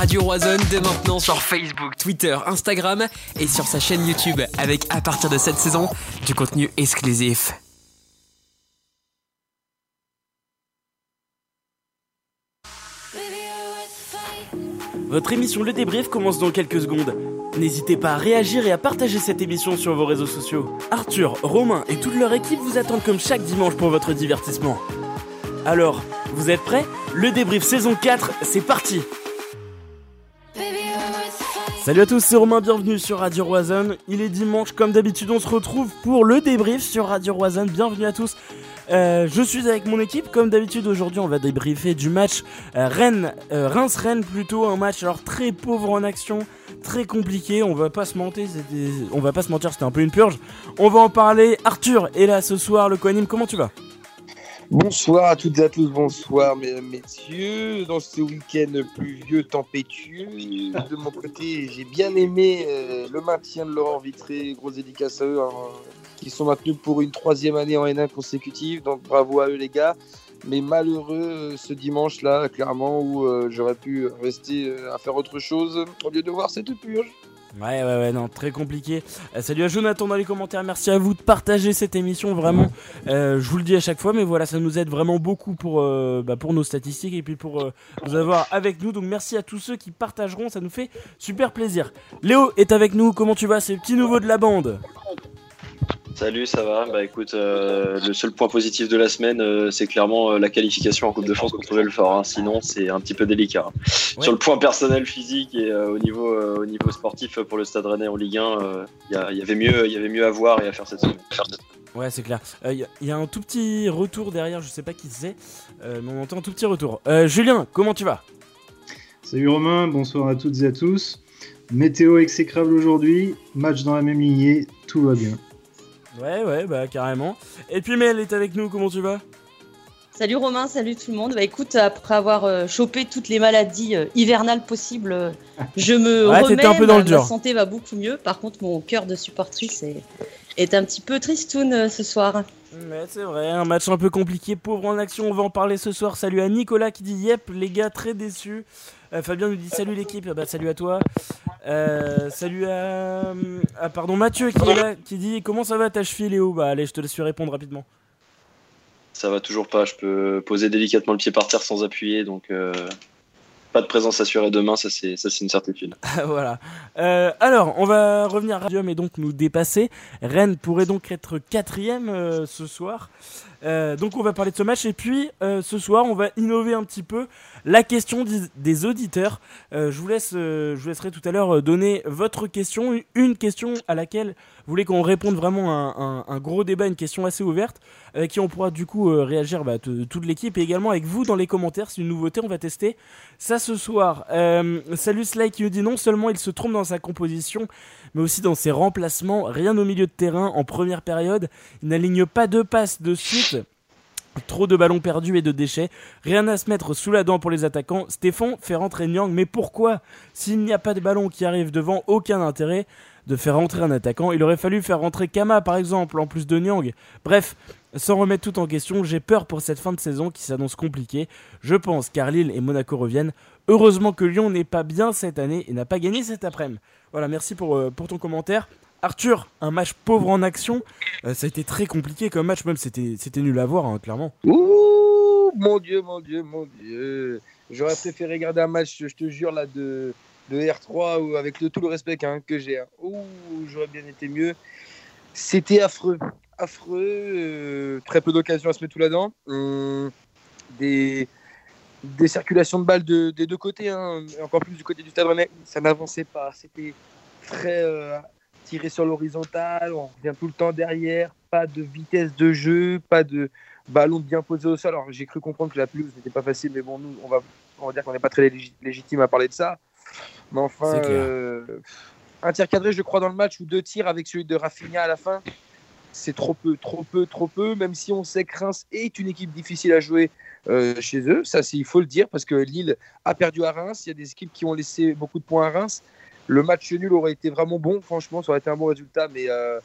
Radio Roison dès maintenant sur Facebook, Twitter, Instagram et sur sa chaîne YouTube avec à partir de cette saison du contenu exclusif. Votre émission Le Débrief commence dans quelques secondes. N'hésitez pas à réagir et à partager cette émission sur vos réseaux sociaux. Arthur, Romain et toute leur équipe vous attendent comme chaque dimanche pour votre divertissement. Alors, vous êtes prêts? Le Débrief saison 4, c'est parti Salut à tous, c'est Romain, bienvenue sur Radio Roison. Il est dimanche, comme d'habitude, on se retrouve pour le débrief sur Radio Roison. Bienvenue à tous. Euh, je suis avec mon équipe, comme d'habitude aujourd'hui on va débriefer du match euh, Rennes, euh, Reims-Rennes plutôt, un match alors très pauvre en action, très compliqué, on va pas se mentir, on va pas se mentir, c'était un peu une purge. On va en parler, Arthur est là ce soir, le coanime, comment tu vas? Bonsoir à toutes et à tous, bonsoir mesdames, messieurs. Dans ce week-end pluvieux, tempétueux, de mon côté, j'ai bien aimé le maintien de Laurent Vitré, gros dédicace à eux, hein qui sont maintenus pour une troisième année en N1 consécutive. Donc bravo à eux les gars. Mais malheureux euh, ce dimanche là, clairement, où euh, j'aurais pu rester euh, à faire autre chose au lieu de voir cette purge. Ouais, ouais, ouais, non, très compliqué. salut à Jonathan dans les commentaires. Merci à vous de partager cette émission, vraiment. je vous le dis à chaque fois, mais voilà, ça nous aide vraiment beaucoup pour, bah, pour nos statistiques et puis pour nous avoir avec nous. Donc merci à tous ceux qui partageront, ça nous fait super plaisir. Léo est avec nous, comment tu vas? C'est le petit nouveau de la bande. Salut, ça va Bah écoute, euh, le seul point positif de la semaine, euh, c'est clairement euh, la qualification en Coupe de France contre Belfort. Hein. Sinon, c'est un petit peu délicat. Sur le point personnel, physique et au, niveau, au niveau sportif pour le Stade Rennais en Ligue 1, il y, avait mieux, y avait mieux à voir et à faire cette semaine. Ouais, c'est clair. Il y, a un tout petit retour derrière, je sais pas qui c'est, mais on entend un tout petit retour. Julien, comment tu vas? Salut Romain, bonsoir à toutes et à tous. Météo exécrable aujourd'hui, match dans la même lignée, tout va bien. Ouais, ouais, bah carrément. Et puis Mel est avec nous, comment tu vas? Salut Romain, salut tout le monde. Bah écoute, après avoir euh, chopé toutes les maladies euh, hivernales possibles, euh, je me remets, un peu dans le dur. ma santé va beaucoup mieux. Par contre, mon cœur de supportrice est, est un petit peu tristoun ce soir. Ouais, c'est vrai, un match un peu compliqué, pauvre en action, on va en parler ce soir. Salut à Nicolas qui dit Yep, les gars, très déçus. Fabien nous dit Salut l'équipe, bah salut à toi. Euh, salut à, pardon Mathieu qui est là, qui dit comment ça va ta cheville Léo? Bah allez, je te laisse répondre rapidement. Ça va toujours pas, je peux poser délicatement le pied par terre sans appuyer, donc euh, pas de présence assurée demain, ça c'est ça c'est une certitude. voilà. Euh, alors on va revenir à Radio et donc nous dépasser. Rennes pourrait donc être quatrième ce soir. Donc on va parler de ce match et puis ce soir on va innover un petit peu la question des auditeurs. Euh, je, vous laisse, euh, je vous laisserai tout à l'heure euh, donner votre question, une question à laquelle vous voulez qu'on réponde vraiment à un, gros débat, une question assez ouverte, avec qui on pourra du coup réagir bah, toute l'équipe et également avec vous dans les commentaires. C'est une nouveauté, on va tester ça ce soir. salut Sly qui nous dit non seulement il se trompe dans sa composition, mais aussi dans ses remplacements. Rien au milieu de terrain en première période. Il n'aligne pas deux passes de suite. Trop de ballons perdus et de déchets. Rien à se mettre sous la dent pour les attaquants. Stéphane fait rentrer Nyang, mais pourquoi? S'il n'y a pas de ballon qui arrive devant, aucun intérêt de faire rentrer un attaquant. Il aurait fallu faire rentrer Kama par exemple, en plus de Nyang. Bref, sans remettre tout en question, j'ai peur pour cette fin de saison qui s'annonce compliquée. Je pense car Lille et Monaco reviennent. Heureusement que Lyon n'est pas bien cette année et n'a pas gagné cet après-midi. Voilà, merci pour, euh, pour ton commentaire. Arthur, un match pauvre en action, euh, ça a été très compliqué comme match, même c'était, nul à voir, hein, clairement. Ouh, mon Dieu, mon Dieu, mon Dieu. J'aurais préféré regarder un match, je te jure, là, de, de R3 ou avec tout le respect que j'ai. Hein. Ouh, j'aurais bien été mieux. C'était affreux, affreux. Euh, très peu d'occasions à se mettre tout là-dedans. Hum, des, des circulations de balles des deux côtés, encore plus du côté du Stade Rennais. Ça n'avançait pas. C'était très euh, tirer sur l'horizontale, on revient tout le temps derrière, pas de vitesse de jeu, pas de ballon bien posé au sol. Alors j'ai cru comprendre que la pelouse n'était pas facile, mais bon, nous, on va, on va dire qu'on n'est pas très légitime à parler de ça. Mais enfin, euh, un tir cadré, je crois, dans le match, ou deux tirs avec celui de Rafinha à la fin, c'est trop peu, trop peu, trop peu, même si on sait que Reims est une équipe difficile à jouer euh, chez eux. Ça, il faut le dire, parce que Lille a perdu à Reims. Il y a des équipes qui ont laissé beaucoup de points à Reims. Le match nul aurait été vraiment bon, franchement, ça aurait été un bon résultat, mais euh,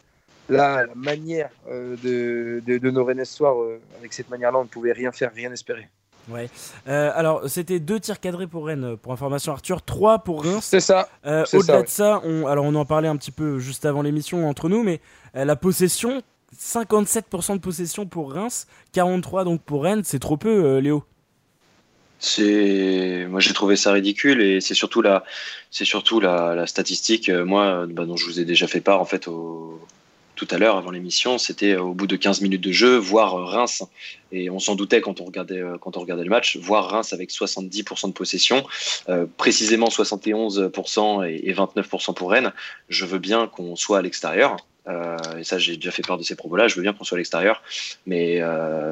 là, la manière euh, de, de, de, nos Rennes soir, euh, avec cette manière-là, on ne pouvait rien faire, rien espérer. Ouais. Euh, alors, c'était deux tirs cadrés pour Rennes, pour information Arthur, trois pour Reims. C'est ça. Euh, au-delà de ça, on, alors on en parlait un petit peu juste avant l'émission entre nous, mais euh, la possession, 57% de possession pour Reims, 43% donc pour Rennes, c'est trop peu, Léo. C'est, moi j'ai trouvé ça ridicule et c'est surtout la, c'est surtout la, statistique, moi, bah, dont je vous ai déjà fait part en fait au, tout à l'heure avant l'émission, c'était au bout de 15 minutes de jeu, voir Reims, et on s'en doutait quand on, regardait, euh, quand on regardait le match, voir Reims avec 70% de possession, euh, précisément 71% et, 29% pour Rennes, je veux bien qu'on soit à l'extérieur. Euh, et ça, j'ai déjà fait part de ces propos-là. Je veux bien qu'on soit à l'extérieur, mais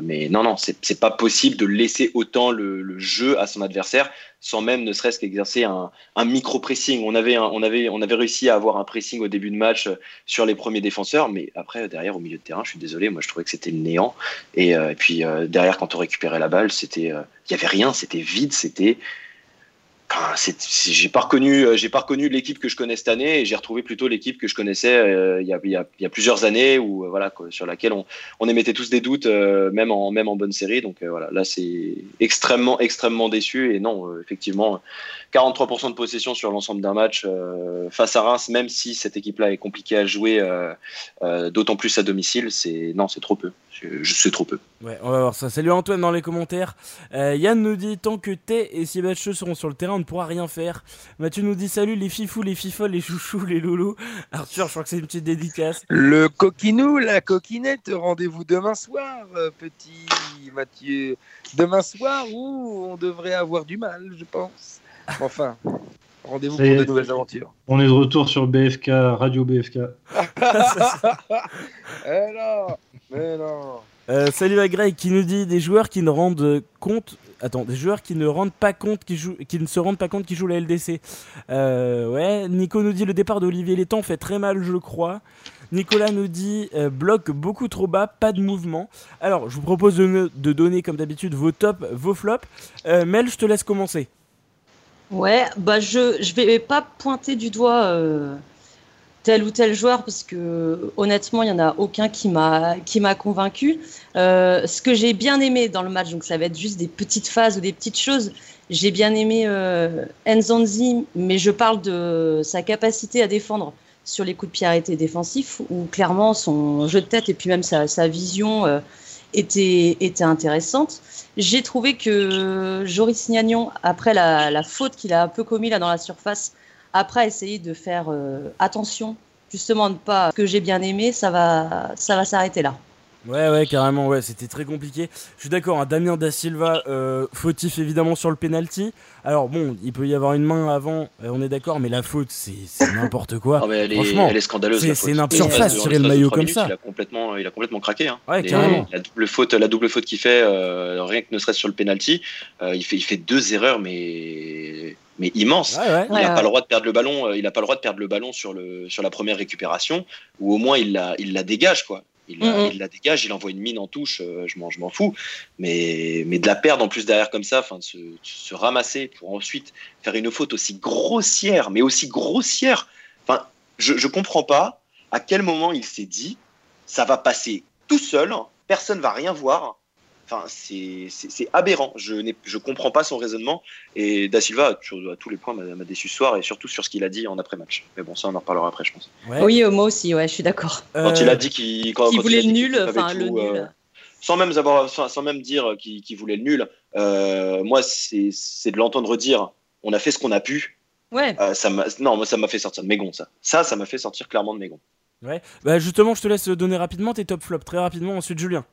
mais non, non, c'est pas possible de laisser autant le, jeu à son adversaire sans même ne serait-ce qu'exercer un, micro pressing. On avait, on avait, on avait réussi à avoir un pressing au début de match euh, sur les premiers défenseurs, mais après derrière au milieu de terrain, je suis désolé, moi je trouvais que c'était le néant. Et, euh, puis euh, derrière, quand on récupérait la balle, c'était, il y avait rien, c'était vide, c'était j'ai pas reconnu, euh, j'ai pas reconnu l'équipe que je connais cette année et j'ai retrouvé plutôt l'équipe que je connaissais euh, il, y a, plusieurs années euh, sur laquelle on, émettait tous des doutes même en même en bonne série. Donc voilà là c'est extrêmement extrêmement déçu. Et non effectivement 43% de possession sur l'ensemble d'un match face à Reims même si cette équipe là est compliquée à jouer d'autant plus à domicile c'est non c'est trop peu je sais trop peu ouais on va voir ça salut Antoine dans les commentaires Yann nous dit tant que T et Sébastien seront sur le terrain ne pourra rien faire. Mathieu nous dit salut les fifous, les fifoles, les chouchous, les loulous. Arthur, je crois que c'est une petite dédicace. Le coquinou, la coquinette, rendez-vous demain soir, euh, petit Mathieu. Demain soir où on devrait avoir du mal, je pense. Enfin, rendez-vous pour de nouvelles aventures. On est de retour sur BFK, Radio BFK. non, mais non. Euh, salut à Greg qui nous dit des joueurs qui ne rendent compte Attends, des joueurs qui ne rendent pas compte, qui, jouent, qui ne se rendent pas compte qu'ils jouent la LDC. Euh, ouais, Nico nous dit le départ d'Olivier Létang fait très mal, je crois. Nicolas nous dit euh, bloc beaucoup trop bas, pas de mouvement. Alors, je vous propose de, donner comme d'habitude vos tops, vos flops. Euh, Mel, je te laisse commencer. Ouais, bah je je vais pas pointer du doigt tel ou tel joueur parce que honnêtement il y en a aucun qui m'a qui m'a convaincu. Euh, ce que j'ai bien aimé dans le match, donc ça va être juste des petites phases ou des petites choses. J'ai bien aimé euh, mais je parle de sa capacité à défendre sur les coups de pied arrêtés défensifs, où clairement son jeu de tête et puis même sa, sa vision euh, était, était intéressante. J'ai trouvé que Joris Gnagnon, après la, la faute qu'il a un peu commis là dans la surface, après, essayer de faire euh, attention, justement, de pas. Ce que j'ai bien aimé, ça va, ça va s'arrêter là. Ouais, ouais, carrément, ouais, c'était très compliqué. Je suis d'accord, hein, Damien Da Silva, euh, fautif évidemment sur le penalty. Alors bon, il peut y avoir une main avant, euh, on est d'accord, mais la faute, c'est n'importe quoi. elle, Franchement, est, elle est scandaleuse. C'est une surface sur le maillot comme ça. Il a complètement, il a complètement craqué. Hein. Ouais, carrément. La double faute, la double faute qu'il fait, rien que ne serait-ce sur le penalty, il fait, il fait deux erreurs, mais mais immense. Il n'a pas le droit de perdre le ballon. Euh, il n'a pas le droit de perdre le ballon sur le sur la première récupération, ou au moins il la il la dégage quoi. Il la, il la, dégage, il envoie une mine en touche, euh, je m'en je m'en fous. Mais mais de la perdre en plus derrière comme ça, enfin de se, se, ramasser pour ensuite faire une faute aussi grossière, mais aussi grossière. Enfin, je je comprends pas à quel moment il s'est dit ça va passer tout seul, personne va rien voir Enfin, c'est aberrant. Je ne comprends pas son raisonnement. Et Da Silva, à tous les points, m'a déçu ce soir et surtout sur ce qu'il a dit en après-match. Mais bon, ça, on en reparlera après, je pense. Oui, euh, moi aussi, ouais, je suis d'accord. Quand il a dit qu'il voulait le nul, enfin le nul. Euh, sans même avoir, sans, même dire qu'il voulait le nul. Euh, moi, c'est de l'entendre dire. On a fait ce qu'on a pu. Ouais. ça non, moi, ça m'a fait sortir de mes gonds, ça. Ça, ça m'a fait sortir clairement de mes gonds. Ouais. Bah, justement, je te laisse donner rapidement tes top flops très rapidement. Ensuite, Julien.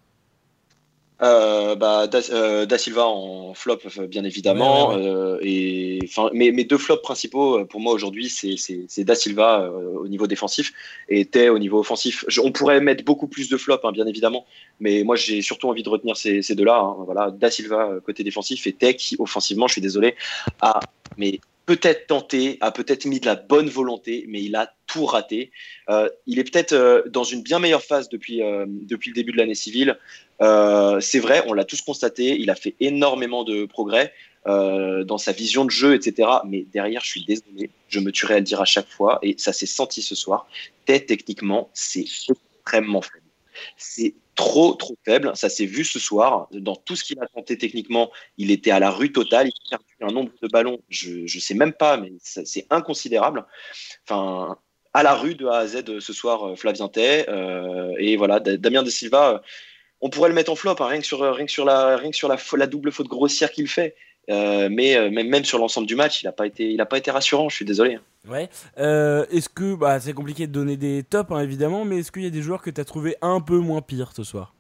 Euh, bah, euh, da, Silva en flop, euh, bien évidemment. et, enfin, mes, mes, deux flops principaux pour moi aujourd'hui, c'est Da Silva au niveau défensif et Tay au niveau offensif. on pourrait mettre beaucoup plus de flops, hein, bien évidemment, mais moi j'ai surtout envie de retenir ces, ces deux-là. Hein. Voilà, Da Silva côté défensif et Tay qui offensivement, je suis désolé, a mais peut-être tenté, a peut-être mis de la bonne volonté, mais il a tout raté. Euh, il est peut-être euh, dans une bien meilleure phase depuis, euh, depuis le début de l'année civile. c'est vrai, on l'a tous constaté, il a fait énormément de progrès dans sa vision de jeu, etc. Mais derrière, je suis désolé, je me tuerai à le dire à chaque fois, et ça s'est senti ce soir. Tête, techniquement, c'est extrêmement faible. C'est trop, trop faible. Ça s'est vu ce soir. Dans tout ce qu'il a tenté techniquement, il était à la rue totale. Il a perdu un nombre de ballons, je ne sais même pas, mais c'est inconsidérable. Enfin, à la rue de A à Z ce soir, euh, Flavien Tay. Euh, et voilà, Damien De Silva, euh, on pourrait le mettre en flop, hein, rien que sur, rien que sur, la, rien que sur la double faute grossière qu'il fait. Mais même, même sur l'ensemble du match, il n'a pas, été, il pas été rassurant, je suis désolé. Ouais. est-ce que, bah, c'est compliqué de donner des tops, hein, évidemment, mais est-ce qu'il y a des joueurs que tu as trouvé un peu moins pires ce soir?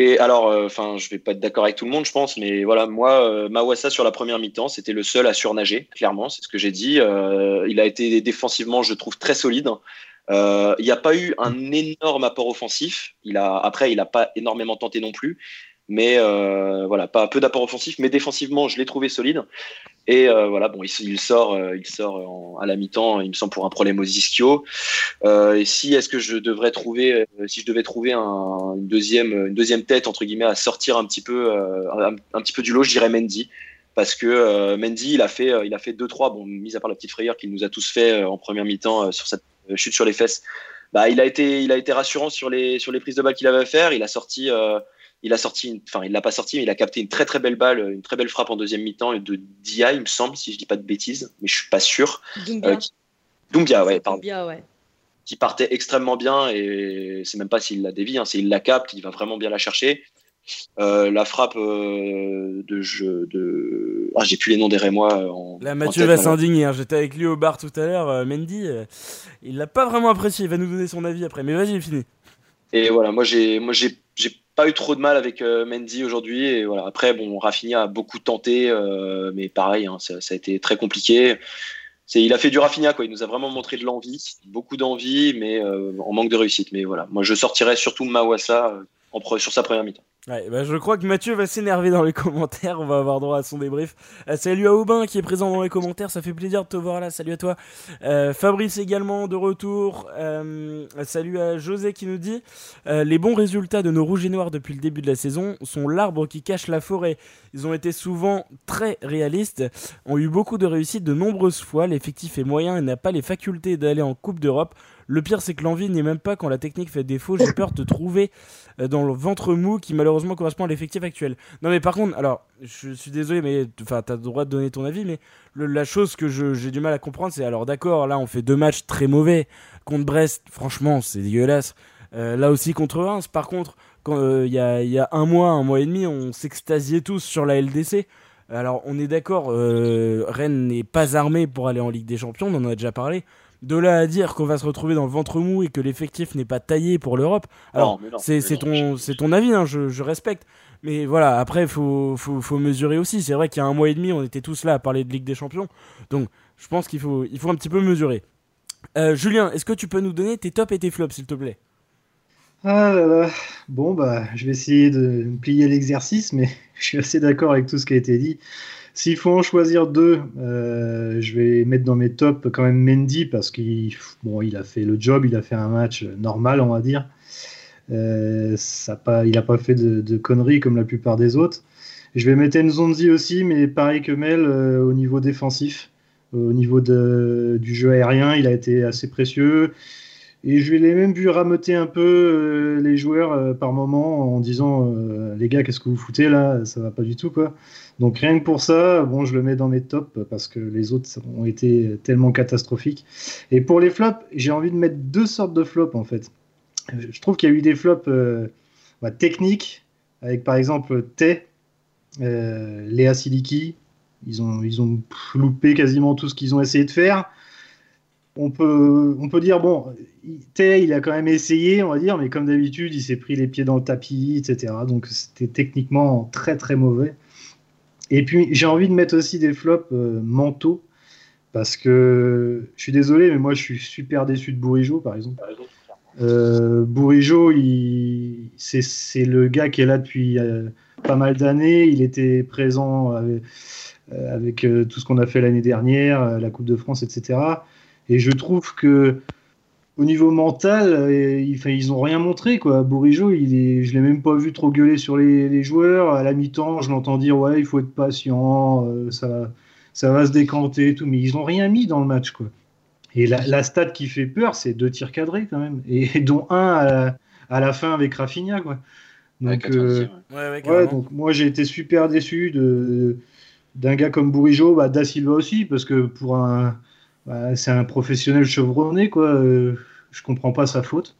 Et alors, euh, enfin, je vais pas être d'accord avec tout le monde, je pense, mais voilà, moi, euh, Mawassa sur la première mi-temps, c'était le seul à surnager, clairement, c'est ce que j'ai dit. Euh, il a été défensivement, je trouve, très solide. il n'y a pas eu un énorme apport offensif. Il a, après, il n'a pas énormément tenté non plus. Mais euh, voilà, pas peu d'apport offensif, mais défensivement, je l'ai trouvé solide. Et euh, voilà, bon, il, sort, il sort euh, à la mi-temps, il me semble pour un problème aux ischio. et si est-ce que je devrais trouver, si je devais trouver un, une deuxième, une deuxième tête entre guillemets à sortir un petit peu, un, petit peu du lot, je dirais Mendy, parce que Mendy, il a fait, il a fait deux trois, bon, mis à part la petite frayeur qu'il nous a tous fait en première mi-temps sur cette chute sur les fesses. Bah, il a été, il a été rassurant sur les, sur les prises de balles qu'il avait à faire. Il a sorti il a sorti, enfin, il l'a pas sorti, mais il a capté une très très belle balle, une très belle frappe en deuxième mi-temps de Dia, il me semble, si je dis pas de bêtises, mais je suis pas sûr. Dumbia. Euh, ouais, pardon. ouais. Qui partait extrêmement bien et c'est même pas s'il la dévie, hein, c'est il la capte, il va vraiment bien la chercher. Euh, la frappe euh, de jeu de ah j'ai plus les noms des Rémois en, là Mathieu va s'indigner hein. j'étais avec lui au bar tout à l'heure Mendy il l'a pas vraiment apprécié il va nous donner son avis après mais vas-y fini et voilà moi j'ai moi j'ai pas eu trop de mal avec euh, Mendy aujourd'hui. Et voilà. Après, bon, Rafinha a beaucoup tenté, euh, mais pareil, hein, ça, a été très compliqué. C'est, il a fait du Rafinha, quoi. Il nous a vraiment montré de l'envie, beaucoup d'envie, mais euh, en manque de réussite. Mais voilà, moi, je sortirais surtout Mawassa sur sa première mi-temps. Ouais, bah je crois que Mathieu va s'énerver dans les commentaires. On va avoir droit à son débrief. Euh, salut à Aubin qui est présent dans les commentaires. Ça fait plaisir de te voir là. Salut à toi. Euh, Fabrice également de retour. Euh, salut à José qui nous dit Les bons résultats de nos rouges et noirs depuis le début de la saison sont l'arbre qui cache la forêt. Ils ont été souvent très réalistes, ont eu beaucoup de réussite de nombreuses fois. L'effectif est moyen et n'a pas les facultés d'aller en Coupe d'Europe. Le pire, c'est que l'envie n'est même pas quand la technique fait défaut. J'ai peur de trouver euh, dans le ventre mou qui malheureusement correspond à l'effectif actuel. Non, mais par contre, alors, je suis désolé, mais enfin, t'as le droit de donner ton avis, mais la chose que j'ai du mal à comprendre, c'est alors, d'accord, là, on fait deux matchs très mauvais contre Brest. Franchement, c'est dégueulasse. Euh, là aussi contre Reims. Par contre, euh, il y, a, y, a, un mois, un mois et demi, on s'extasiait tous sur la LDC. Alors on est d'accord, Rennes n'est pas armé pour aller en Ligue des Champions, on en a déjà parlé de là à dire qu'on va se retrouver dans le ventre mou et que l'effectif n'est pas taillé pour l'Europe, alors c'est ton, ton avis, hein, je, respecte. Mais voilà, après, il faut, faut, mesurer aussi. C'est vrai qu'il y a un mois et demi, on était tous là à parler de Ligue des Champions. Donc, je pense qu'il faut, il faut un petit peu mesurer. Euh, Julien, est-ce que tu peux nous donner tes tops et tes flops, s'il te plaît? Ah là là. Bon, bah, je vais essayer de plier l'exercice, mais je suis assez d'accord avec tout ce qui a été dit. S'il faut en choisir deux, euh, je vais mettre dans mes tops quand même Mendy parce qu'il bon, il a fait le job, il a fait un match normal, on va dire. Euh, ça pas, il n'a pas fait de, conneries comme la plupart des autres. Je vais mettre Nzonzi aussi, mais pareil que Mel, euh, au niveau défensif, au niveau du jeu aérien, il a été assez précieux. Et je l'ai même vu rameuter un peu les joueurs par moment en disant les gars, qu'est-ce que vous foutez là? Ça va pas du tout quoi. Donc rien que pour ça, bon, je le mets dans mes tops parce que les autres ont été tellement catastrophiques. Et pour les flops, j'ai envie de mettre deux sortes de flops en fait. Je trouve qu'il y a eu des flops euh, bah, techniques, avec par exemple euh, Léa Siliki. Ils ont, ils ont loupé quasiment tout ce qu'ils ont essayé de faire. On peut, on peut dire, bon, Tay, il a quand même essayé, on va dire, mais comme d'habitude, il s'est pris les pieds dans le tapis, etc. Donc c'était techniquement très très mauvais. Et puis j'ai envie de mettre aussi des flops euh, mentaux parce que je suis désolé, mais moi je suis super déçu de Bourigeau par exemple. Euh, Bourigeau, c'est le gars qui est là depuis euh, pas mal d'années. Il était présent avec, euh, tout ce qu'on a fait l'année dernière, la Coupe de France, etc. Et je trouve que au niveau mental, euh, ils, ils ont rien montré. Quoi. Bourigeau, il est, je l'ai même pas vu trop gueuler sur les, joueurs. À la mi-temps, je l'entends dire ouais, il faut être patient, euh, ça, ça va se décanter, tout. Mais ils ont rien mis dans le match. Quoi. Et la, la stat qui fait peur, c'est deux tirs cadrés quand même, et dont un à la fin avec Rafinha, quoi. Donc, ouais, donc moi j'ai été super déçu de d'un gars comme Bourigeau, bah, Da Silva aussi, parce que pour un, bah, c'est un professionnel chevronné, quoi. Euh, je comprends pas sa faute.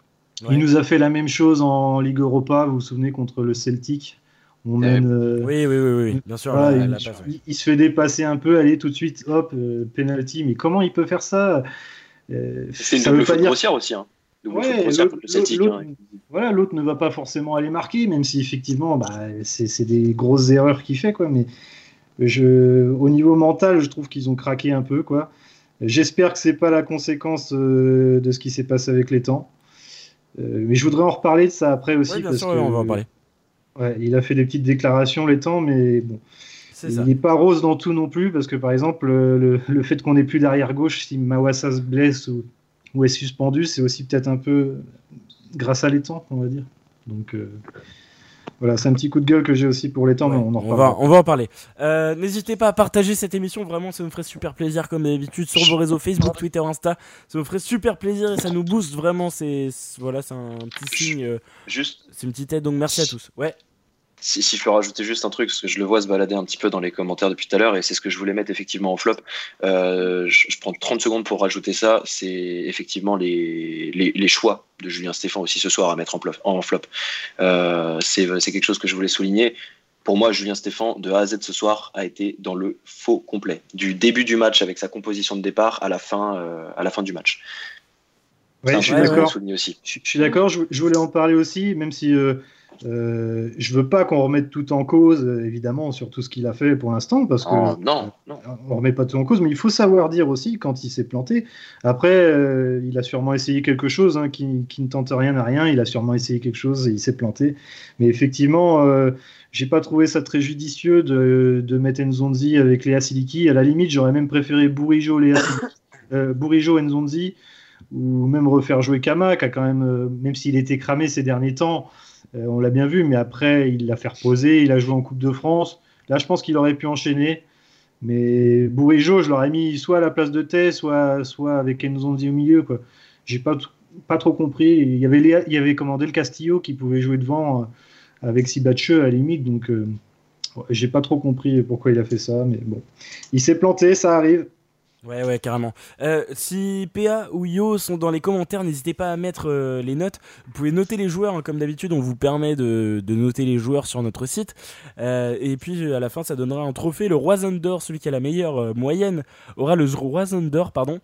Il nous a fait la même chose en Ligue Europa, vous vous souvenez, contre le Celtic. On mène, euh, oui, oui, oui, oui, bien sûr. il, se fait dépasser un peu, allez tout de suite, hop, euh, penalty. Mais comment il peut faire ça? C'est une double faute dire... grossière aussi. Hein. Hein. Voilà, l'autre ne va pas forcément aller marquer, même si effectivement, bah, c'est des grosses erreurs qu'il fait, quoi. Mais je, au niveau mental, je trouve qu'ils ont craqué un peu, quoi. J'espère que c'est pas la conséquence euh, de ce qui s'est passé avec les temps. Euh, mais je voudrais en reparler de ça après aussi. bien sûr, on va en parler. Ouais, il a fait des petites déclarations les temps, mais bon. Il n'est pas rose dans tout non plus, parce que par exemple, le, le fait qu'on n'ait plus d'arrière gauche, si Mawassa se blesse ou, ou est suspendu, c'est aussi peut-être un peu grâce à les temps, on va dire. Donc, euh, voilà, c'est un petit coup de gueule que j'ai aussi pour les temps, mais on en va, on va en parler. Euh, n'hésitez pas à partager cette émission, vraiment, ça nous ferait super plaisir, comme d'habitude, sur vos réseaux Facebook, Twitter, Insta. Ça nous ferait super plaisir et ça nous booste vraiment. C'est voilà, c'est un petit signe. Euh, Juste. C'est une petite aide, donc merci à tous. Ouais. Si, si, je peux rajouter juste un truc, parce que je le vois se balader un petit peu dans les commentaires depuis tout à l'heure, et c'est ce que je voulais mettre effectivement en flop. Euh, je, prends 30 secondes pour rajouter ça. C'est effectivement les, les, les, choix de Julien Stéphan aussi ce soir à mettre en, flop. En flop. Euh, c'est quelque chose que je voulais souligner. Pour moi, Julien Stéphan, de A à Z ce soir, a été dans le faux complet. Du début du match avec sa composition de départ à la fin, euh, à la fin du match. Ouais, je suis d'accord. Je, suis d'accord. Je, voulais en parler aussi, même si euh, euh, je veux pas qu'on remette tout en cause, évidemment, sur tout ce qu'il a fait pour l'instant, parce que oh, non, non, on remet pas tout en cause, mais il faut savoir dire aussi quand il s'est planté. Après, euh, il a sûrement essayé quelque chose hein, qui, qui, ne tente rien à rien. Il a sûrement essayé quelque chose et il s'est planté. Mais effectivement, euh, j'ai pas trouvé ça très judicieux de, de mettre Nzonzi avec Léa Siliki. À la limite, j'aurais même préféré Bourigeau, Léa euh, Bourigeau, Nzonzi, ou même refaire jouer Kama, qui a quand même, même s'il était cramé ces derniers temps. Euh, on l'a bien vu, mais après, il l'a fait reposer, il a joué en Coupe de France. Là, je pense qu'il aurait pu enchaîner. Mais Bourigeau, je l'aurais mis soit à la place de Thé, soit, soit avec Enzondi au milieu. Quoi. J'ai pas, trop compris. Il y avait, commandé le Castillo qui pouvait jouer devant euh, avec Sibatcheux à la limite. Donc, euh, j'ai pas trop compris pourquoi il a fait ça. Mais bon, il s'est planté, ça arrive. Ouais, ouais, carrément. Euh, si PA ou Yo sont dans les commentaires, n'hésitez pas à mettre euh, les notes. Vous pouvez noter les joueurs, hein, comme d'habitude, on vous permet de, noter les joueurs sur notre site. Euh, et puis à la fin, ça donnera un trophée. Le Roi d'Or, celui qui a la meilleure euh, moyenne, aura le Roi d'Or, pardon.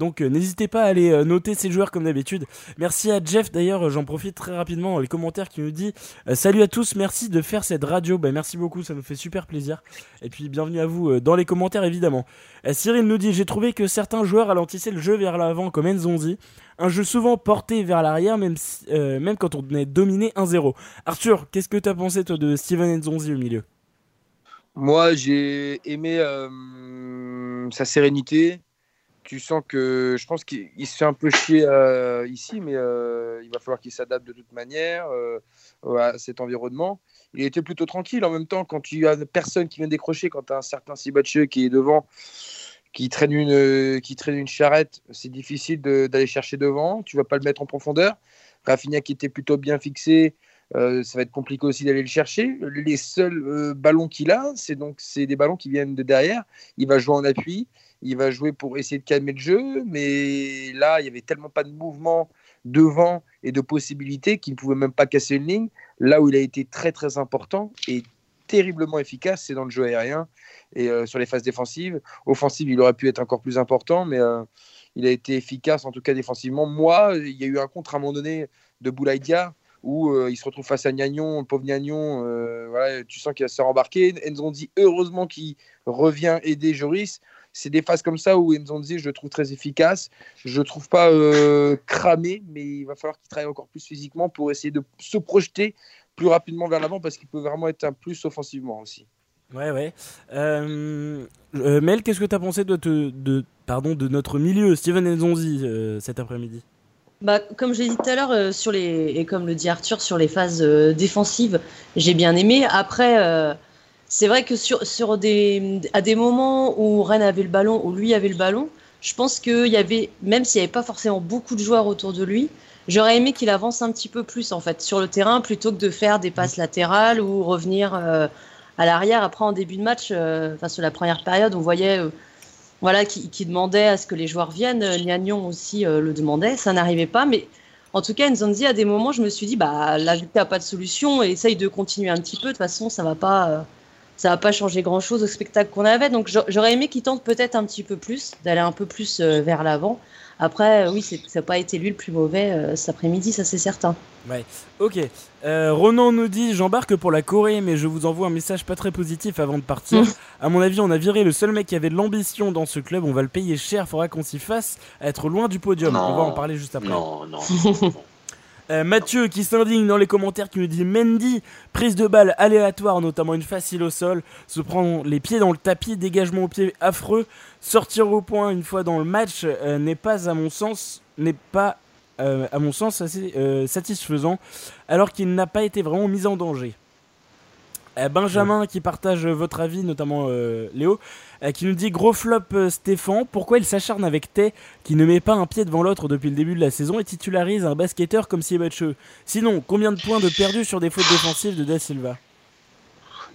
Donc euh, n'hésitez pas à aller euh, noter ces joueurs comme d'habitude. Merci à Jeff d'ailleurs, euh, j'en profite très rapidement les commentaires qui nous dit Salut à tous, merci de faire cette radio. Ben, merci beaucoup, ça nous fait super plaisir. Et puis bienvenue à vous dans les commentaires évidemment. Cyril nous dit J'ai trouvé que certains joueurs ralentissaient le jeu vers l'avant comme Enzonzi. Un jeu souvent porté vers l'arrière, même, même quand on est dominé 1-0. Arthur, qu'est-ce que tu as pensé toi de Steven Enzonzi au milieu? Moi j'ai aimé sa sérénité, tu sens que je pense qu'il se fait un peu chier euh, ici, mais euh, il va falloir qu'il s'adapte de toute manière euh, à cet environnement. Il était plutôt tranquille en même temps quand tu as personne qui vient décrocher, quand tu as un certain Sibatcheux qui est devant, qui traîne une, qui traîne une charrette, c'est difficile d'aller chercher devant. Tu vas pas le mettre en profondeur. Rafinha qui était plutôt bien fixé, ça va être compliqué aussi d'aller le chercher. Les seuls ballons qu'il a, c'est donc c'est des ballons qui viennent de derrière. Il va jouer en appui il va jouer pour essayer de calmer le jeu, mais là, il n'y avait tellement pas de mouvement devant et de possibilités qu'il ne pouvait même pas casser une ligne. Là où il a été très très important et terriblement efficace, c'est dans le jeu aérien et euh, sur les phases défensives. Offensive, il aurait pu être encore plus important, mais euh, il a été efficace en tout cas défensivement. Moi, il y a eu un contre à un moment donné de Boulaïdia où euh, il se retrouve face à Gnagnon, le pauvre Gnagnon, voilà, tu sens qu'il va se faire embarquer. dit heureusement qu'il revient aider Joris c'est des phases comme ça où Nzonzi, je le trouve très efficace. Je le trouve pas euh, cramé, mais il va falloir qu'il travaille encore plus physiquement pour essayer de se projeter plus rapidement vers l'avant parce qu'il peut vraiment être un plus offensivement aussi. Ouais, ouais. Euh, euh, Mel, qu'est-ce que tu as pensé de, de, pardon, de notre milieu, Steven Nzonzi, cet après-midi? Bah, comme j'ai dit tout à l'heure, sur les, et comme le dit Arthur, sur les phases défensives, j'ai bien aimé. Après, c'est vrai que sur, sur des, à des moments où Rennes avait le ballon, où lui avait le ballon, Je pense qu'il y avait, même s'il n'y avait pas forcément beaucoup de joueurs autour de lui, j'aurais aimé qu'il avance un petit peu plus en fait sur le terrain plutôt que de faire des passes latérales ou revenir euh, à l'arrière. Après, en début de match, euh, enfin sur la première période, on voyait euh, voilà, qui, demandait à ce que les joueurs viennent. Liagnon aussi le demandait, ça n'arrivait pas, mais en tout cas, Nzonzi, à des moments, je me suis dit, bah là, tu n'as pas de solution, et essaye de continuer un petit peu. De toute façon, ça va pas ça va pas changer grand chose au spectacle qu'on avait. Donc j'aurais aimé qu'il tente peut-être un petit peu plus, d'aller un peu plus euh, vers l'avant. Après, euh, oui, ça n'a pas été lui le plus mauvais euh, cet après-midi, ça c'est certain. Ouais, ok. Ronan nous dit J'embarque pour la Corée, mais je vous envoie un message pas très positif avant de partir. à mon avis, on a viré le seul mec qui avait de l'ambition dans ce club. On va le payer cher, faudra qu'on s'y fasse à être loin du podium. on va en parler juste après. Non, non. Euh, Mathieu qui s'indigne dans les commentaires qui nous dit Mendy, prise de balle aléatoire, notamment une facile au sol, se prend les pieds dans le tapis, dégagement au pied affreux, sortir au point une fois dans le match euh, n'est pas à mon sens n'est pas euh, à mon sens assez satisfaisant alors qu'il n'a pas été vraiment mis en danger. Benjamin qui partage votre avis, notamment Léo. Euh, qui nous dit gros flop euh, Stéphane, pourquoi il s'acharne avec Tay qui ne met pas un pied devant l'autre depuis le début de la saison et titularise un basketteur comme Siebatcheux Sinon, combien de points de perdus sur des fautes défensives de Da Silva?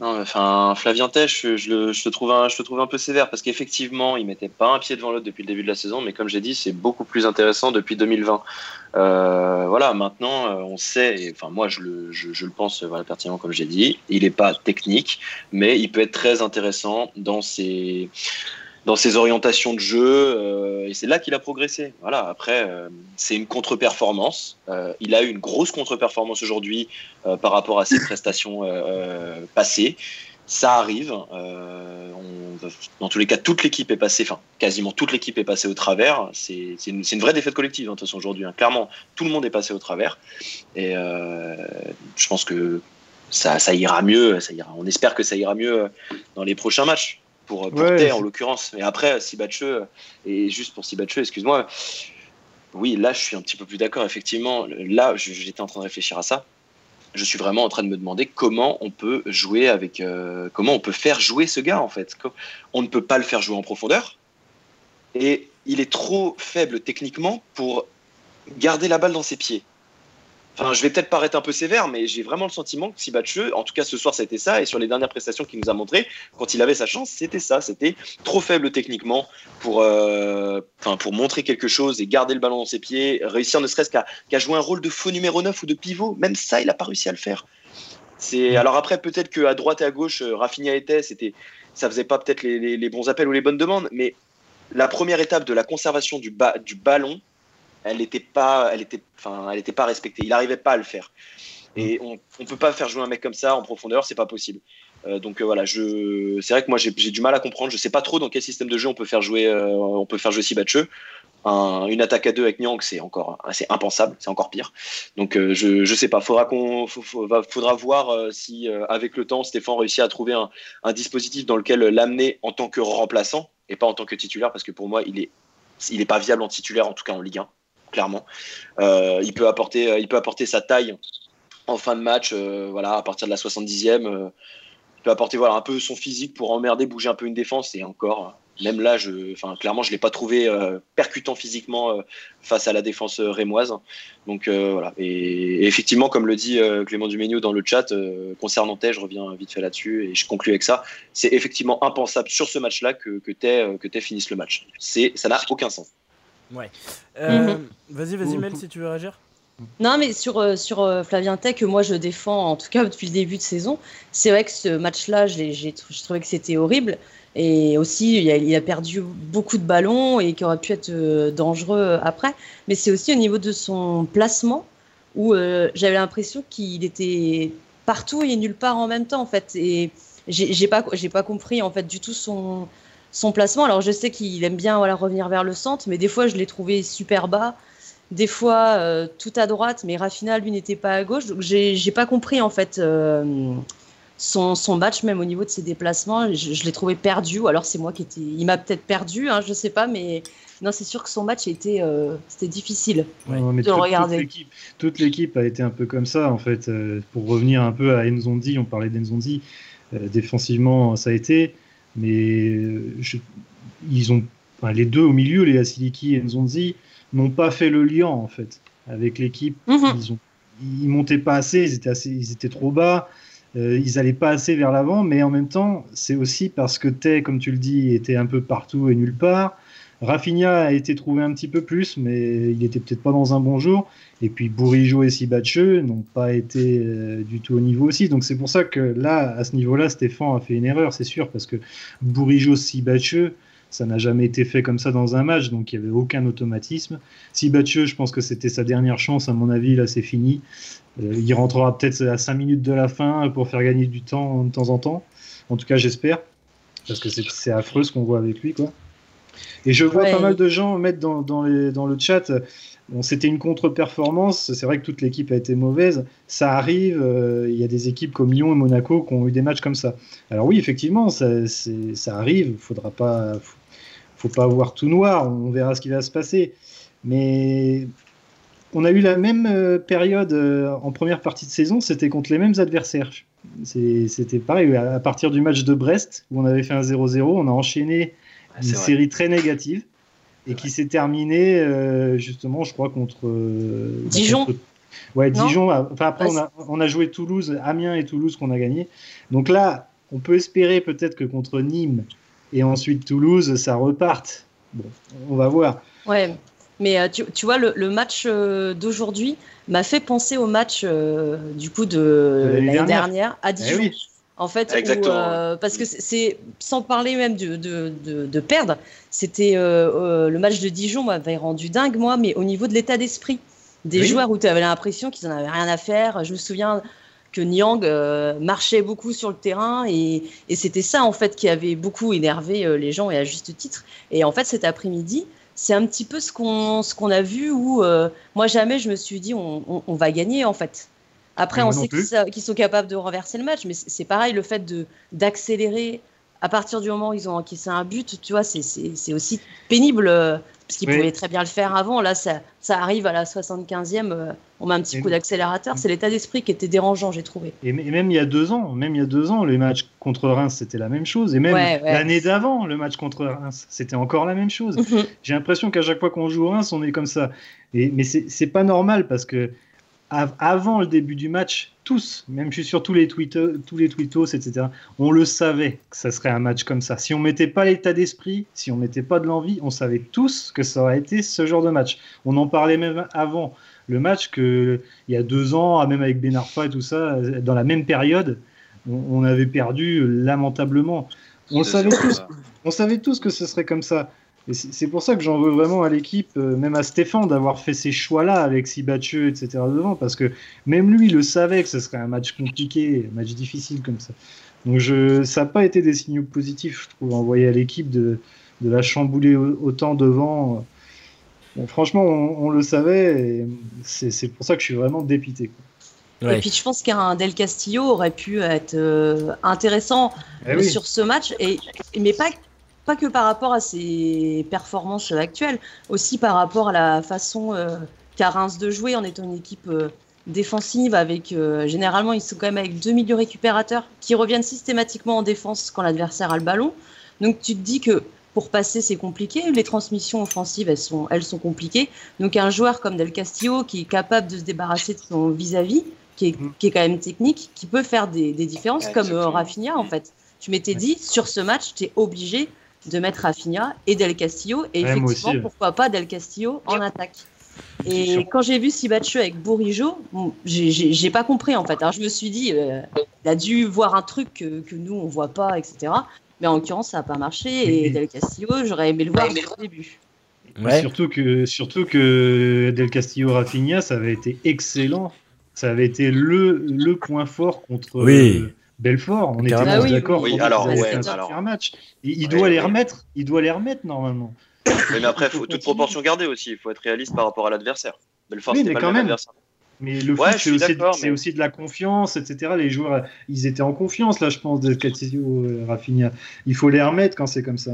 Non, Flavien je, te trouve un, je un peu sévère parce qu'effectivement, il mettait pas un pied devant l'autre depuis le début de la saison, mais comme j'ai dit, c'est beaucoup plus intéressant depuis 2020. Euh, voilà, maintenant, euh, on sait, enfin, moi, je le, pense voilà, pertinemment, comme j'ai dit, il n'est pas technique, mais il peut être très intéressant dans ses dans ses orientations de jeu, euh, et c'est là qu'il a progressé. Voilà. Après, euh, c'est une contre-performance. Euh, il a eu une grosse contre-performance aujourd'hui par rapport à ses prestations passées. Ça arrive. Dans tous les cas, toute l'équipe est passée, enfin, quasiment toute l'équipe est passée au travers. C'est une, vraie défaite collective, hein, de toute façon, aujourd'hui. Hein. Clairement, tout le monde est passé au travers. Et je pense que ça, ira mieux. On espère que ça ira mieux dans les prochains matchs pour, pour en l'occurrence. Mais après, Sibatcheux, et juste pour Sibatcheux, excuse-moi, oui, là, je suis un petit peu plus d'accord, effectivement. Là, j'étais en train de réfléchir à ça. Je suis vraiment en train de me demander comment on peut jouer avec. Euh, comment on peut faire jouer ce gars, en fait. On ne peut pas le faire jouer en profondeur. Et il est trop faible techniquement pour garder la balle dans ses pieds. Enfin, je vais peut-être paraître un peu sévère, mais j'ai vraiment le sentiment que Sibatcheux, en tout cas ce soir, c'était ça. Et sur les dernières prestations qu'il nous a montrées, quand il avait sa chance, c'était ça. C'était trop faible techniquement pour, euh, pour montrer quelque chose et garder le ballon dans ses pieds, réussir ne serait-ce qu'à jouer un rôle de faux numéro 9 ou de pivot. Même ça, il n'a pas réussi à le faire. C'est alors après peut-être qu'à droite et à gauche, euh, Rafinha était, c'était, ça faisait pas peut-être les, les, les, bons appels ou les bonnes demandes, mais la première étape de la conservation du, ba du ballon, elle n'était pas, elle était, enfin, elle était pas respectée. Il n'arrivait pas à le faire. Et mm. on ne peut pas faire jouer un mec comme ça en profondeur, c'est pas possible. Euh, donc euh, voilà, je, c'est vrai que moi j'ai, du mal à comprendre. Je sais pas trop dans quel système de jeu on peut faire jouer, euh, on peut faire jouer Sibatcheux. Un, une attaque à deux avec Nyang, c'est encore, c'est impensable, c'est encore pire. Donc je, je sais pas. Faudra qu'on, faudra voir si avec le temps Stéphane réussit à trouver un, un dispositif dans lequel l'amener en tant que remplaçant et pas en tant que titulaire, parce que pour moi il est, il est pas viable en titulaire, en tout cas en Ligue 1 clairement. Euh, il, peut apporter, euh, il peut apporter sa taille en fin de match, euh, voilà, à partir de la 70e. il peut apporter voilà, un peu son physique pour emmerder, bouger un peu une défense. Et encore, même là, je, clairement, je ne l'ai pas trouvé percutant physiquement face à la défense rémoise. Donc voilà. Et, effectivement, comme le dit Clément Duménio dans le chat, concernant Tay, je reviens vite fait là-dessus et je conclue avec ça. C'est effectivement impensable sur ce match-là que, que Tay, finisse le match. Ça n'a aucun sens. Ouais. Euh, mhm. Vas-y, vas-y, Mel, si tu veux réagir. Non, mais sur, euh, sur euh, Flavien Tech, que moi je défends, en tout cas depuis le début de saison, c'est vrai que ce match-là, j'ai trouvé que c'était horrible. Et aussi, il a, il a, perdu beaucoup de ballons et qui aurait pu être dangereux après. Mais c'est aussi au niveau de son placement où j'avais l'impression qu'il était partout et nulle part en même temps, en fait. Et j'ai pas, pas compris, en fait, du tout son, son placement. Alors je sais qu'il aime bien voilà, revenir vers le centre, mais des fois je l'ai trouvé super bas, des fois euh, tout à droite, mais Raffina lui n'était pas à gauche. Donc j'ai pas compris en fait euh, son, son, match, même au niveau de ses déplacements. Je, l'ai trouvé perdu, ou alors c'est moi qui étais. Il m'a peut-être perdu, hein, je sais pas, mais non, c'est sûr que son match était euh, c'était difficile de regarder. Toute l'équipe a été un peu comme ça en fait. pour revenir un peu à Enzondi, on parlait d'Enzondi. défensivement, ça a été mais euh, ils ont les deux au milieu, les Asiliki et Nzonzi, n'ont pas fait le lien en fait avec l'équipe. Mhm. Ils, ont, ils montaient pas assez, ils étaient, assez, ils étaient trop bas. Euh, ils n'allaient pas assez vers l'avant, mais en même temps, c'est aussi parce que Tay, comme tu le dis, était un peu partout et nulle part. Rafinha a été trouvé un petit peu plus, mais il était peut-être pas dans un bon jour. Et puis Bourigeau et Sibacheux n'ont pas été euh, du tout au niveau aussi. Donc c'est pour ça que là, à ce niveau-là, Stéphane a fait une erreur, c'est sûr, parce que Bourigeau, Sibacheux, ça n'a jamais été fait comme ça dans un match, donc il n'y avait aucun automatisme. Sibacheux, je pense que c'était sa dernière chance, à mon avis, là c'est fini. Euh, il rentrera peut-être à 5 minutes de la fin pour faire gagner du temps de temps en temps. En tout cas, j'espère, parce que c'est affreux ce qu'on voit avec lui, quoi. Et je vois pas mal de gens mettre dans, dans, les, dans le chat, bon, c'était une contre-performance, c'est vrai que toute l'équipe a été mauvaise, ça arrive, euh, il y a des équipes comme Lyon et Monaco qui ont eu des matchs comme ça. Alors oui, effectivement, ça, ça arrive, il faudra pas, faut, pas avoir tout noir, on verra ce qui va se passer. Mais on a eu la même euh, période euh, en première partie de saison, c'était contre les mêmes adversaires. C'était pareil, à partir du match de Brest, où on avait fait un 0-0, on a enchaîné ah, une série très négative et qui s'est terminée euh, justement, je crois, contre euh, Dijon. Ouais, Dijon. Enfin, après, on a, on a, joué Toulouse, Amiens et Toulouse qu'on a gagné. Donc là, on peut espérer peut-être que contre Nîmes et ensuite Toulouse, ça reparte. Bon, on va voir. Ouais, mais euh, tu, tu, vois, le, le match d'aujourd'hui m'a fait penser au match du coup de l'année dernière. à eh Dijon. En fait, euh, parce que c'est sans parler même de, de, de, perdre, c'était euh, euh, le match de Dijon m'avait rendu dingue moi, mais au niveau de l'état d'esprit des joueurs où tu avais l'impression qu'ils n'en avaient rien à faire. Je me souviens que Niang marchait beaucoup sur le terrain et, et c'était ça en fait qui avait beaucoup énervé les gens et à juste titre. Et en fait cet après-midi, c'est un petit peu ce qu'on ce qu'on a vu où moi jamais je me suis dit on, on, on va gagner en fait. Après, on sait qu'ils sont capables de renverser le match, mais c'est pareil, le fait d'accélérer à partir du moment où ils ont encaissé un but, tu vois, c'est aussi pénible, euh, parce qu'ils pouvaient très bien le faire avant. Là, ça, ça arrive à la 75e, euh, on met un petit coup d'accélérateur. C'est l'état d'esprit qui était dérangeant, j'ai trouvé. Et, même il y a deux ans, même il y a deux ans, les matchs contre Reims, c'était la même chose. Et même l'année d'avant, le match contre Reims, c'était encore la même chose. Mhm. J'ai l'impression qu'à chaque fois qu'on joue Reims, on est comme ça. Et, mais c'est pas normal parce que avant le début du match, tous, même je suis sur tous les, tweetos, tous les tweetos, etc., on le savait que ça serait un match comme ça. Si on mettait pas l'état d'esprit, si on mettait pas de l'envie, on savait tous que ça aurait été ce genre de match. On en parlait même avant le match que il y a deux ans, même avec Ben Arfa et tout ça, dans la même période, on, avait perdu lamentablement. On savait tous, on savait tous que ce serait comme ça c'est pour ça que j'en veux vraiment à l'équipe, euh, même à Stéphane, d'avoir fait ces choix-là avec Sibacheux, etc. devant, parce que même lui le savait que ce serait un match compliqué, un match difficile comme ça. Donc je, ça n'a pas été des signaux positifs, je trouve, envoyer à l'équipe de, de, la chambouler autant devant. franchement, on, le savait, et c'est pour ça que je suis vraiment dépité. Et puis je pense qu'un Del Castillo aurait pu être euh, intéressant eh sur ce match, et, mais pas pas que par rapport à ses performances actuelles, aussi par rapport à la façon euh, qu'a Reims de jouer en étant une équipe euh, défensive avec euh, généralement ils sont quand même avec deux milieux récupérateurs qui reviennent systématiquement en défense quand l'adversaire a le ballon. Donc tu te dis que pour passer c'est compliqué, les transmissions offensives elles sont elles sont compliquées. Donc un joueur comme Del Castillo qui est capable de se débarrasser de son vis-à-vis, qui, est, mm. qui, est, quand même technique, qui peut faire des, des différences comme Rafinha en fait. Tu m'étais dit sur ce match tu es obligé de mettre Rafinha et Del Castillo. Et effectivement, pourquoi pas Del Castillo en attaque. Et quand j'ai vu Sibacho avec Bourigeau, j'ai pas compris en fait. Alors je me suis dit, euh, il a dû voir un truc que, nous on voit pas, etc. Mais en l'occurrence, ça n'a pas marché. Et Del Castillo, j'aurais aimé le voir au début. Surtout, que, surtout que Del Castillo Rafinha, ça avait été excellent. Ça avait été le, le point fort contre. Oui. Euh, Belfort, on était ah d'accord. Oui, alors, un match. Il, doit les remettre, il doit les remettre normalement. Mais, après, faut toute proportion garder aussi. Il faut être réaliste par rapport à l'adversaire. Belfort, c'était pas quand même. Mais le foot, c'est aussi, de la confiance, etc. Les joueurs, ils étaient en confiance, là, je pense, de Catillo, euh, Rafinha. Il faut les remettre quand c'est comme ça.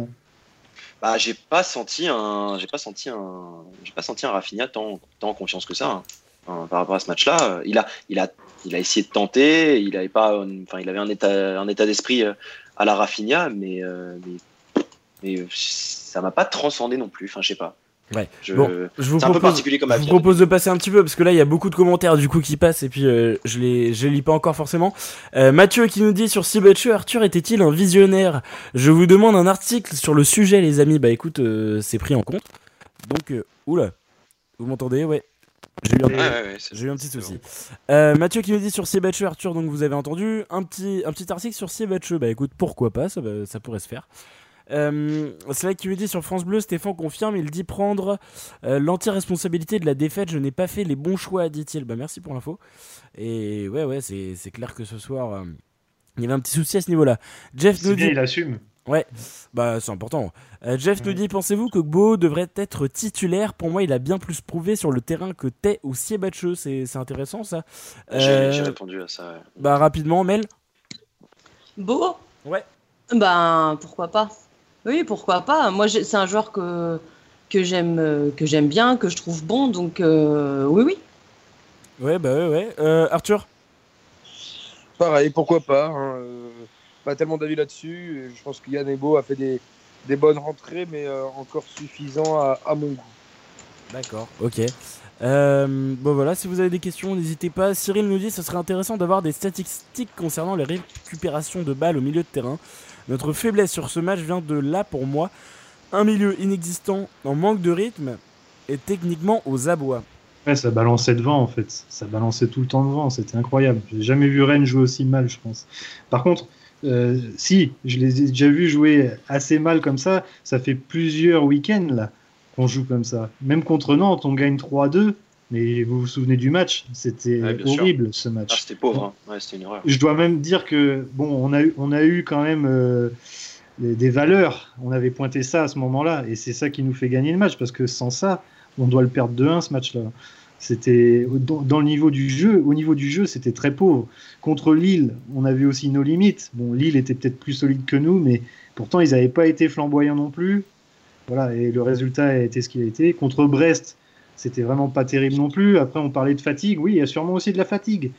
Bah, j'ai pas senti un, j'ai pas senti un, j'ai pas senti un Rafinha tant, tant en confiance que ça. Hein. par rapport à ce match-là, il a, il a il a essayé de tenter. Il avait pas, enfin, il avait un état, un état d'esprit euh, à la Rafinha, mais, euh, mais ça m'a pas transcendé non plus. Enfin, je sais pas. Ouais. Je... Bon, je vous, propose, un peu particulier comme je vous propose de passer un petit peu parce que là il y a beaucoup de commentaires du coup qui passent et puis euh, je les je les lis pas encore forcément. Euh, Mathieu qui nous dit sur Cibatcheux, Arthur était-il un visionnaire? Je vous demande un article sur le sujet les amis. Bah écoute, euh, c'est pris en compte. Donc oula, vous m'entendez? Ouais. J'ai eu, un... petit souci. Mathieu qui nous dit sur Cibatcheux, Arthur, donc vous avez entendu un petit un petit article sur Cibatcheux. Bah écoute, pourquoi pas, ça, ça pourrait se faire. Euh, c'est vrai qu'il dit sur France Bleu, Stéphane confirme, il dit prendre euh, l'anti-responsabilité de la défaite. Je n'ai pas fait les bons choix, dit-il. Bah merci pour l'info. Et ouais, ouais, c'est clair que ce soir, euh, il y avait un petit souci à ce niveau-là. Jeff nous dit. il assume. Ouais, bah c'est important. Jeff nous dit Pensez-vous que Gbo devrait être titulaire? Pour moi, il a bien plus prouvé sur le terrain que Tay ou Siebatcheux. C'est intéressant ça. J'ai répondu à ça. Bah rapidement, Mel. Beau Ouais. Bah pourquoi pas oui, pourquoi pas. Moi, c'est un joueur que, que j'aime euh, que j'aime bien, que je trouve bon, donc euh, oui, oui. Ouais, bah ouais, ouais. Euh, Arthur? Pareil, pourquoi pas. Hein, pas tellement d'avis là-dessus. Je pense que Yann Ebo a fait des, des bonnes rentrées, mais encore suffisant à, à mon goût. D'accord, ok. bon voilà, si vous avez des questions, n'hésitez pas. Cyril nous dit que ce serait intéressant d'avoir des statistiques concernant les récupérations de balles au milieu de terrain. Notre faiblesse sur ce match vient de là pour moi. Un milieu inexistant en manque de rythme et techniquement aux abois. Ouais, ça balançait devant en fait. Ça balançait tout le temps devant. C'était incroyable. J'ai jamais vu Rennes jouer aussi mal, je pense. Par contre, euh, si, je les ai déjà vus jouer assez mal comme ça. Ça fait plusieurs week-ends là qu'on joue comme ça. Même contre Nantes, on gagne 3-2. Mais vous vous souvenez du match? C'était horrible ce match. Ah, c'était pauvre, hein. c'était une erreur. Je dois même dire que bon, on a eu, on a eu quand même euh, des, valeurs. On avait pointé ça à ce moment-là, et c'est ça qui nous fait gagner le match parce que sans ça, on doit le perdre 2-1 ce match-là. C'était dans, le niveau du jeu. Au niveau du jeu, c'était très pauvre. Contre Lille, on avait aussi nos limites. Bon, Lille était peut-être plus solide que nous, mais pourtant ils n'avaient pas été flamboyants non plus. Voilà, et le résultat a été ce qu'il a été. Contre Brest, c'était vraiment pas terrible non plus. Après, on parlait de fatigue. Oui, il y a sûrement aussi de la fatigue.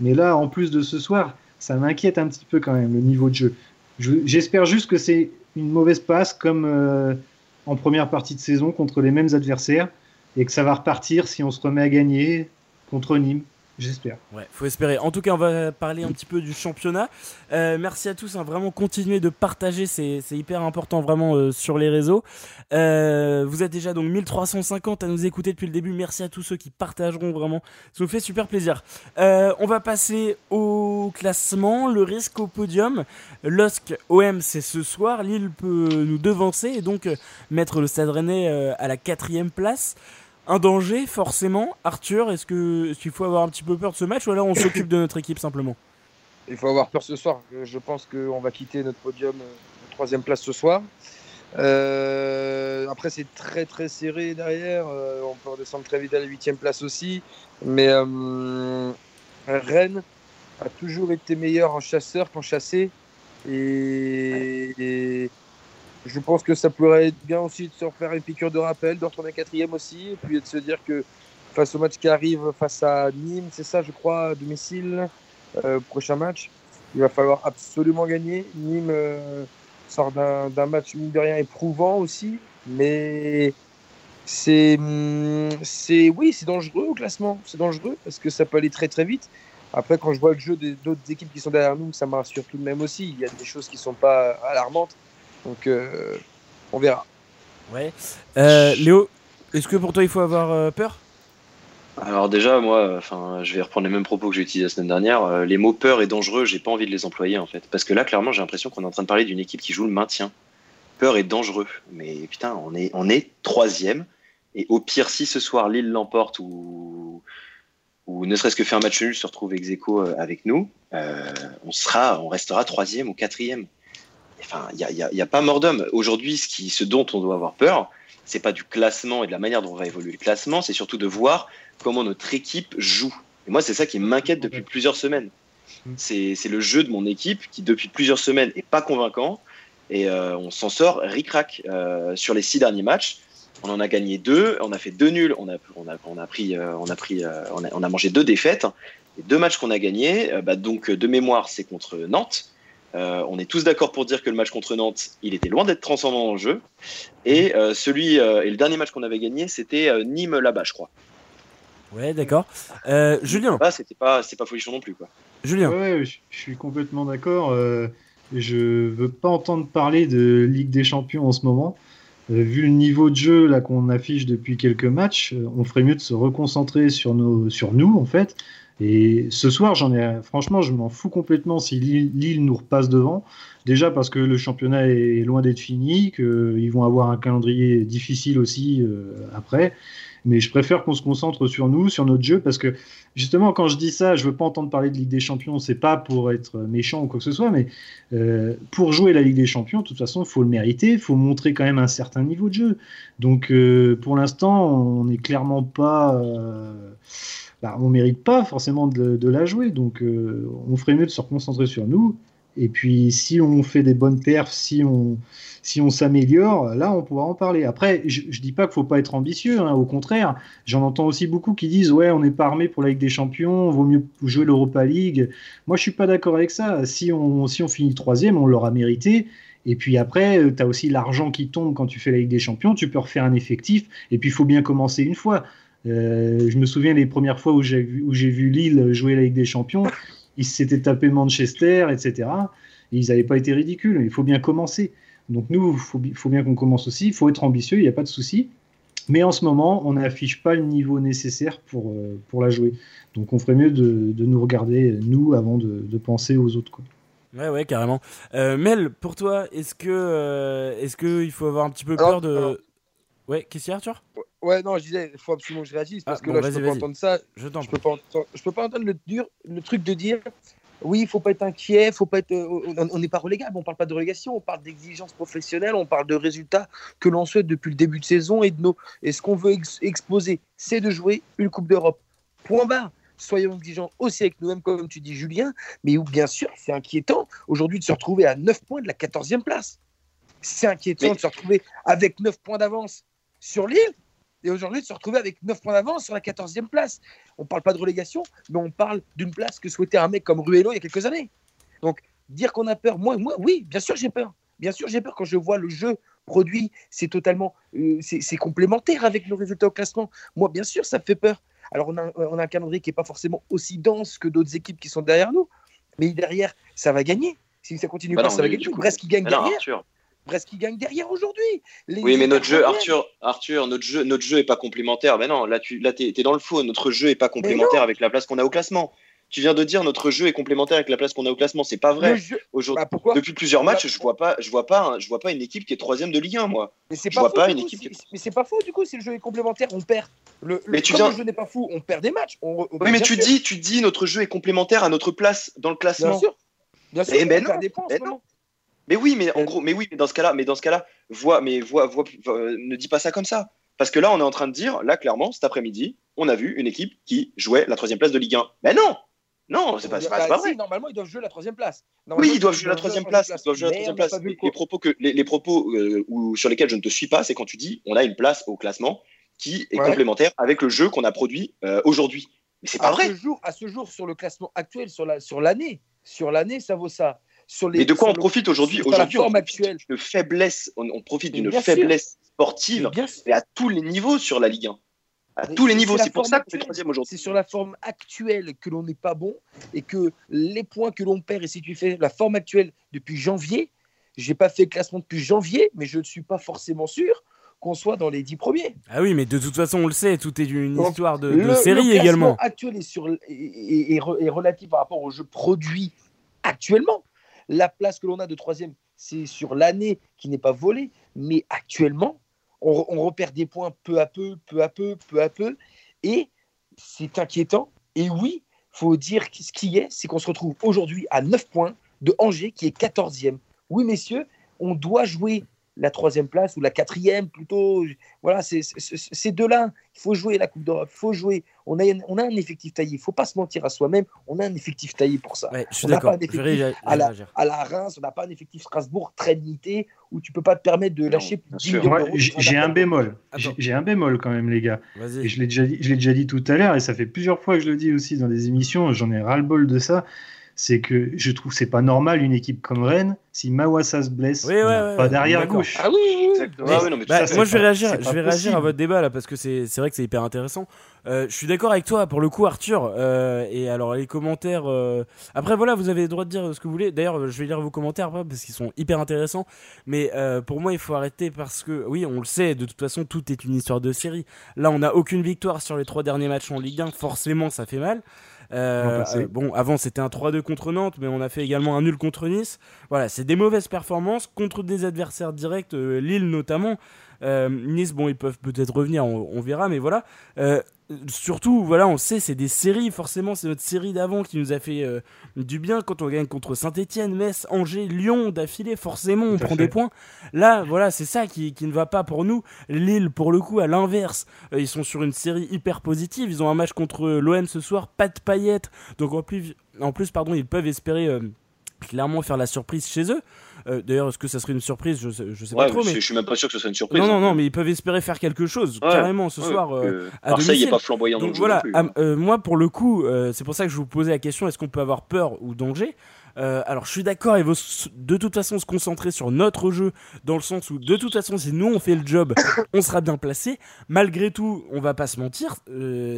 Mais là, en plus de ce soir, ça m'inquiète un petit peu quand même, le niveau de jeu. J'espère juste que c'est une mauvaise passe comme euh, en première partie de saison contre les mêmes adversaires et que ça va repartir si on se remet à gagner contre Nîmes. J'espère. Ouais, faut espérer. En tout cas, on va parler un petit peu du championnat. Euh, merci à tous. Hein, vraiment, continuez de partager. C'est hyper important, vraiment, euh, sur les réseaux. Euh, vous êtes déjà donc 1350 à nous écouter depuis le début. Merci à tous ceux qui partageront, vraiment. Ça nous fait super plaisir. on va passer au classement. Le risque au podium. LOSC OM, c'est ce soir. Lille peut nous devancer et donc mettre le Stade Rennais à la quatrième place un danger, forcément. Arthur, est-ce qu'il est faut avoir un petit peu peur de ce match ou alors on s'occupe de notre équipe simplement? Il faut avoir peur ce soir. Je pense qu'on va quitter notre podium euh, troisième place ce soir. Euh, après, c'est très très serré derrière. Euh, on peut redescendre très vite à la huitième place aussi. Mais Rennes a toujours été meilleur en chasseur qu'en chassé. et, je pense que ça pourrait être bien aussi de se refaire une piqûre de rappel, de retourner quatrième aussi, et puis de se dire que face au match qui arrive face à Nîmes, c'est ça, je crois, à domicile, euh, prochain match, il va falloir absolument gagner. Nîmes euh, sort d'un match, mine de rien, éprouvant aussi, mais c'est, c'est oui, c'est dangereux au classement, c'est dangereux parce que ça peut aller très très vite. Après, quand je vois le jeu d'autres équipes qui sont derrière nous, ça me rassure tout de même aussi. Il y a des choses qui ne sont pas alarmantes. Donc, euh, on verra. Ouais. Euh, Léo, est-ce que pour toi, il faut avoir euh, peur? Alors déjà, moi, enfin, je vais reprendre les mêmes propos que j'ai utilisés la semaine dernière. les mots peur et dangereux, j'ai pas envie de les employer en fait, parce que là, clairement, j'ai l'impression qu'on est en train de parler d'une équipe qui joue le maintien. Peur et dangereux, mais putain, on est, on est troisième. Et au pire, si ce soir Lille l'emporte ou, ou ne serait-ce que faire un match nul se retrouve ex aequo avec nous, on sera, on restera troisième ou quatrième enfin, il n'y a, a, pas mort d'homme. Aujourd'hui, ce, ce dont on doit avoir peur, c'est pas du classement et de la manière dont va évoluer le classement, c'est surtout de voir comment notre équipe joue. Et moi, c'est ça qui m'inquiète depuis plusieurs semaines. C'est le jeu de mon équipe qui, depuis plusieurs semaines, est pas convaincant. Et euh, on s'en sort ric-rac euh, sur les six derniers matchs. On en a gagné deux, on a fait deux nuls, on a, on on pris, euh, on a on on, mangé deux défaites. Les deux matchs qu'on a gagnés, bah donc de mémoire, c'est contre Nantes on est tous d'accord pour dire que le match contre Nantes, il était loin d'être transformant en jeu. Et celui et le dernier match qu'on avait gagné, c'était Nîmes là-bas, je crois. Ouais, d'accord. Julien. C'était pas, c'est pas folichon non plus, quoi. Julien. Ouais, je, suis complètement d'accord. je veux pas entendre parler de Ligue des Champions en ce moment. Euh, vu le niveau de jeu là qu'on affiche depuis quelques matchs, euh, on ferait mieux de se reconcentrer sur, nos, sur nous en fait. Et ce soir, j'en ai, franchement, je m'en fous complètement si Lille nous repasse devant. Déjà parce que le championnat est loin d'être fini, qu'ils vont avoir un calendrier difficile aussi euh, après. Mais je préfère qu'on se concentre sur nous, sur notre jeu, parce que justement, quand je dis ça, je veux pas entendre parler de Ligue des Champions. C'est pas pour être méchant ou quoi que ce soit, mais euh, pour jouer la Ligue des Champions, de toute façon, faut le mériter, faut montrer quand même un certain niveau de jeu. Donc, euh, pour l'instant, on n'est clairement pas. Euh, bah, on mérite pas forcément de, la jouer. Donc, on ferait mieux de se reconcentrer sur nous. Et puis, si on fait des bonnes perfs, si on si on s'améliore, là, on pourra en parler. Après, je, ne dis pas qu'il faut pas être ambitieux, hein, au contraire. J'en entends aussi beaucoup qui disent ouais, on n'est pas armé pour la Ligue des Champions, vaut mieux jouer l'Europa League. Moi, je suis pas d'accord avec ça. Si on, si on finit troisième, on l'aura mérité. Et puis après, euh, tu as aussi l'argent qui tombe quand tu fais la Ligue des Champions. Tu peux refaire un effectif. Et puis, il faut bien commencer une fois. Euh, je me souviens les premières fois où j'ai vu, vu Lille jouer la Ligue des Champions. Ils s'étaient tapés Manchester, etc. ils n'avaient pas été ridicules. Il faut bien commencer. Donc nous, il faut, bien qu'on commence aussi, il faut être ambitieux, il n'y a pas de souci. Mais en ce moment, on n'affiche pas le niveau nécessaire pour, euh, pour la jouer. Donc on ferait mieux de, de nous regarder, nous, avant de, de, penser aux autres. Quoi. Ouais, ouais, carrément. Euh, Mel, pour toi, est-ce que euh, est-ce qu'il faut avoir un petit peu peur de... Ouais, qu'est-ce qu'il y a, Arthur? Ouais, non, je disais, il faut absolument que je réagisse parce ah, que là, je peux pas entendre ça. Je, je peux pas entendre, je peux pas entendre le, dur, le truc de dire oui, il faut pas être inquiet, faut pas être, euh, on n'est pas relégable, on parle pas de relégation, on parle d'exigence professionnelle, on parle de résultats que l'on souhaite depuis le début de saison et de nos. Et ce qu'on veut exposer, c'est de jouer une Coupe d'Europe. Point barre. Soyons exigeants aussi avec nous-mêmes, comme tu dis, Julien. Mais bien sûr, c'est inquiétant aujourd'hui de se retrouver à 9 points de la 14e place. C'est inquiétant de se retrouver avec 9 points d'avance sur Lille et aujourd'hui de se retrouver avec 9 points d'avance sur la 14e place. On ne parle pas de relégation, mais on parle d'une place que souhaitait un mec comme Ruello il y a quelques années. Donc, dire qu'on a peur, moi, moi oui, bien sûr, j'ai peur. Bien sûr, j'ai peur quand je vois le jeu produit, c'est totalement, euh, c'est complémentaire avec nos résultats au classement. Moi, bien sûr, ça me fait peur. Alors, on a, on a un calendrier qui n'est pas forcément aussi dense que d'autres équipes qui sont derrière nous, mais derrière, ça va gagner. Si ça continue bah pas, ça va gagner. Brest qui gagne derrière. Brest qui gagne derrière aujourd'hui. Oui, mais notre jeu, Arthur, Arthur, notre jeu, notre jeu est pas complémentaire. Mais non, là, tu là, es, dans le faux. Notre jeu est pas complémentaire avec la place qu'on a au classement. Tu viens de dire notre jeu est complémentaire avec la place qu'on a au classement. C'est pas vrai. Aujourd'hui, bah, depuis plusieurs matchs, je vois pas, je vois pas, je vois pas une équipe qui est troisième de Ligue 1, moi. Mais c'est pas, pas une équipe. Mais c'est pas faux du coup. Si le jeu est complémentaire, on perd. Le, mais tu le jeu n'est pas fou, on perd des matchs. oui, mais tu dis, tu dis notre jeu est complémentaire à notre place dans le classement. Bien sûr. Bien sûr. Mais, non, mais oui, mais en gros, mais oui, mais dans ce cas-là, mais dans ce cas-là, vois, mais vois, vois, euh, ne dis pas ça comme ça. Parce que là, on est en train de dire, là, clairement, cet après-midi, on a vu une équipe qui jouait la troisième place de Ligue 1. Mais non Non, c'est pas, pas, pas, vrai. normalement, ils doivent jouer la troisième place. oui, ils doivent jouer la troisième place. Ils doivent jouer la troisième place. Les, propos, que, les, propos euh, sur lesquels je ne te suis pas, c'est quand tu dis on a une place au classement qui est complémentaire avec le jeu qu'on a produit euh, aujourd'hui. Mais c'est pas vrai. Ce jour, à ce jour, sur le classement actuel, sur l'année, sur l'année, sur l'année, ça vaut ça. Et de quoi on profite aujourd'hui Aujourd'hui, on profite d'une faiblesse, on, profite d'une faiblesse sportive et à tous les niveaux sur la Ligue 1. À tous les niveaux, c'est pour ça qu'on fait troisième aujourd'hui. C'est sur la forme actuelle que l'on n'est pas bon et que les points que l'on perd, et si tu fais la forme actuelle depuis janvier, j'ai pas fait le classement depuis janvier, mais je ne suis pas forcément sûr qu'on soit dans les dix premiers. Ah oui, mais de toute façon, on le sait, tout est une histoire de, série le également. actuel est, sur, est, relatif par rapport au jeu produit actuellement. La place que l'on a de troisième, c'est sur l'année qui n'est pas volée, mais actuellement, on, repère des points peu à peu, peu à peu, peu à peu, et c'est inquiétant. Et oui, faut dire ce qui est, c'est qu'on se retrouve aujourd'hui à 9 points de Angers qui est 14e. Oui, messieurs, on doit jouer la troisième place ou la quatrième plutôt. Voilà, c'est de là. Il faut jouer la Coupe d'Europe, il faut jouer. On a, on a un effectif taillé. Il ne faut pas se mentir à soi-même. On a un effectif taillé pour ça. je suis d'accord. À, la, à la Reims, on n'a pas un effectif Strasbourg très limité où tu peux pas te permettre de lâcher. J'ai un bémol. J'ai un bémol quand même, les gars. Et je l'ai déjà, dit, déjà dit tout à l'heure et ça fait plusieurs fois que je le dis aussi dans des émissions. J'en ai ras-le-bol de ça c'est que je trouve c'est pas normal une équipe comme Rennes si Mawassa se blesse pas derrière gauche. Ah oui, exactement. Bah, moi je vais réagir, je vais réagir à votre débat là parce que c'est vrai que c'est hyper intéressant. Euh, je suis d'accord avec toi pour le coup Arthur euh, et alors les commentaires euh, après voilà vous avez le droit de dire ce que vous voulez. D'ailleurs je vais lire vos commentaires après parce qu'ils sont hyper intéressants. Mais pour moi il faut arrêter parce que oui on le sait de toute façon tout est une histoire de série. Là on n'a aucune victoire sur les trois derniers matchs en Ligue 1 forcément ça fait mal bon, avant c'était un 3-2 contre Nantes, mais on a fait également un nul contre Nice. Voilà, c'est des mauvaises performances contre des adversaires directs, euh, Lille notamment. nice, bon, ils peuvent peut-être revenir, on, verra, mais voilà surtout, voilà, on sait, c'est des séries, forcément, c'est notre série d'avant qui nous a fait euh, du bien quand on gagne contre Saint-Etienne, Metz, Angers, Lyon d'affilée, forcément, on prend des points. Là, voilà, c'est ça qui, qui, ne va pas pour nous. Lille, pour le coup, à l'inverse, euh, ils sont sur une série hyper positive. Ils ont un match contre l'OM ce soir, pas de paillettes. Donc en plus, en plus pardon, ils peuvent espérer euh, clairement faire la surprise chez eux. Euh, d'ailleurs, est-ce que ça serait une surprise? Je sais, je sais pas trop. Mais... Je suis même pas sûr que ce soit une surprise. Non, non, non, mais ils peuvent espérer faire quelque chose carrément ce soir. Euh, à Marseille n'est pas flamboyant Donc, voilà, euh, moi pour le coup, c'est pour ça que je vous posais la question est-ce qu'on peut avoir peur ou danger? Alors je suis d'accord, il faut de toute façon se concentrer sur notre jeu, dans le sens où de toute façon si nous on fait le job, on sera bien placé. Malgré tout, on va pas se mentir,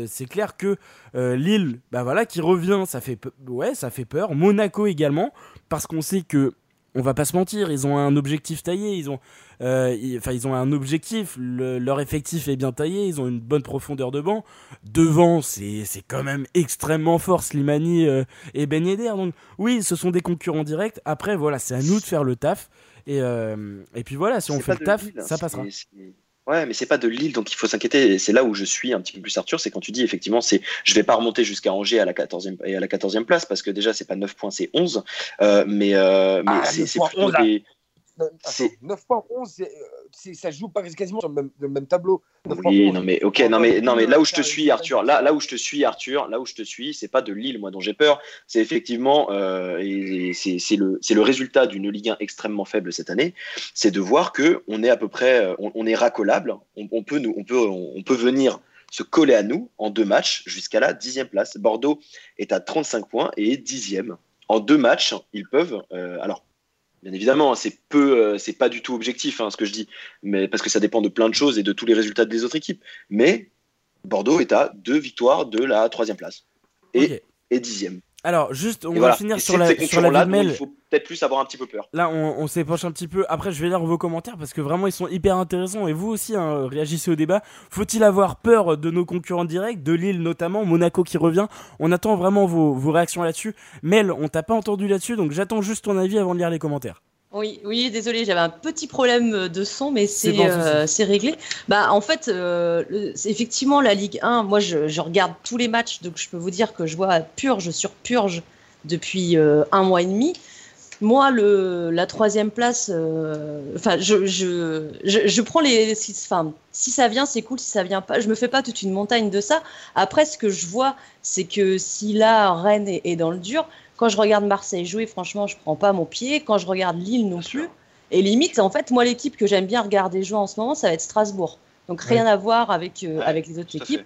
c'est clair que Lille, bah voilà, qui revient, ça fait, ouais, ça fait peur. Monaco également, parce qu'on sait que on va pas se mentir, ils ont un objectif taillé, ils ont, euh, enfin ils ont un objectif, leur effectif est bien taillé, ils ont une bonne profondeur de banc. Devant, c'est c'est quand même extrêmement fort Slimani euh, et Ben Yedder. Donc oui, ce sont des concurrents directs. Après voilà, c'est à nous de faire le taf. Et, euh, et puis voilà, si on fait le taf, ça passera. Ouais, mais c'est pas de Lille, donc il faut s'inquiéter. C'est là où je suis un petit peu plus Arthur, c'est quand tu dis effectivement, c'est je vais pas remonter jusqu'à Angers à la 14e et à la 14e place parce que déjà c'est pas 9 points, c'est 11. Euh, mais euh, mais ah, c'est plutôt des 9 points 11, ça joue pas quasiment sur le même, tableau. Oui, non mais ok, non mais non mais là où je te suis, Arthur, là là où je te suis, Arthur, là où je te suis, c'est pas de Lille, moi dont j'ai peur, c'est effectivement euh, et, c'est le c'est le résultat d'une Ligue 1 extrêmement faible cette année, c'est de voir que on est à peu près, on, est racolable, on, peut nous, on peut on peut venir se coller à nous en deux matchs jusqu'à la dixième place. Bordeaux est à 35 points et est dixième. En deux matchs, ils peuvent. Euh, alors, Bien évidemment, hein, c'est peu, euh, c'est pas du tout objectif hein, ce que je dis, mais parce que ça dépend de plein de choses et de tous les résultats des autres équipes. Mais Bordeaux est à deux victoires de la troisième place et, et dixième. Alors, juste, on va finir sur la, sur la mail. Il faut peut-être plus avoir un petit peu peur. Là, on, on s'épanche un petit peu. Après, je vais lire vos commentaires parce que vraiment, ils sont hyper intéressants. Et vous aussi, hein, réagissez au débat. Faut-il avoir peur de nos concurrents directs, de Lille notamment, Monaco qui revient? On attend vraiment vos, vos réactions là-dessus. Mel, on t'a pas entendu là-dessus, donc j'attends juste ton avis avant de lire les commentaires. Oui, oui, désolé, j'avais un petit problème de son, mais c'est euh, réglé. Bah, en fait, euh, effectivement, la Ligue 1, moi, je, je, regarde tous les matchs, donc je peux vous dire que je vois purge sur purge depuis euh, un mois et demi. Moi, le, la troisième place, euh, enfin, je, je, je, prends les. Enfin, si ça vient, c'est cool. Si ça vient pas, je me fais pas toute une montagne de ça. Après, ce que je vois, c'est que si là, Rennes est, est dans le dur, quand je regarde Marseille jouer, franchement, je prends pas mon pied. Quand je regarde Lille non plus. Et limite, en fait, moi, l'équipe que j'aime bien regarder jouer en ce moment, ça va être Strasbourg. Donc rien à voir avec, euh, avec les autres équipes.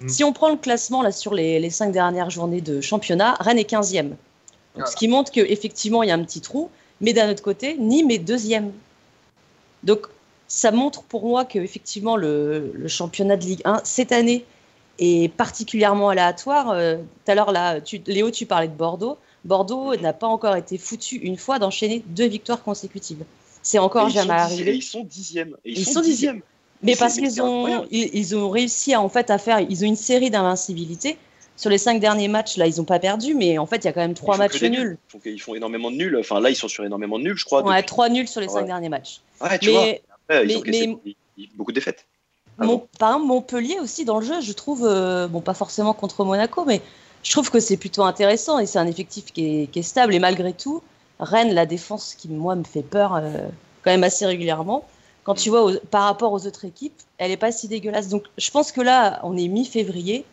Mm. Si on prend le classement là sur les, les cinq dernières journées de championnat, Rennes est 15e. Ce qui montre qu'effectivement, il y a un petit trou. Mais d'un autre côté, Nîmes est deuxième. Donc ça montre pour moi qu'effectivement, le, le championnat de Ligue 1, cette année, est particulièrement aléatoire. Euh, tout à l'heure, là, Léo, tu parlais de Bordeaux. Bordeaux n'a pas encore été foutu une fois d'enchaîner deux victoires consécutives. C'est encore jamais arrivé. ils sont dixièmes. ils, sont dixièmes. Mais parce qu'ils ont, ils, ont réussi à, en fait, à faire, ils ont une série d'invincibilité. Sur les cinq derniers matchs, là, ils n'ont pas perdu, mais en fait, il y a quand même trois matchs nuls. Ils font, énormément de nuls. Enfin, là, ils sont sur énormément de nuls, je crois. Ouais, trois nuls sur les cinq derniers matchs. Ouais, tu mais, vois. ils ont beaucoup de défaites. Ah par exemple, Montpellier aussi, dans le jeu, je trouve, euh, bon, pas forcément contre Monaco, mais je trouve que c'est plutôt intéressant et c'est un effectif qui est, stable. Et malgré tout, Rennes, la défense qui, moi, me fait peur euh, quand même assez régulièrement, quand tu vois par rapport aux autres équipes, elle n'est pas si dégueulasse. Donc je pense que là, on est mi-février.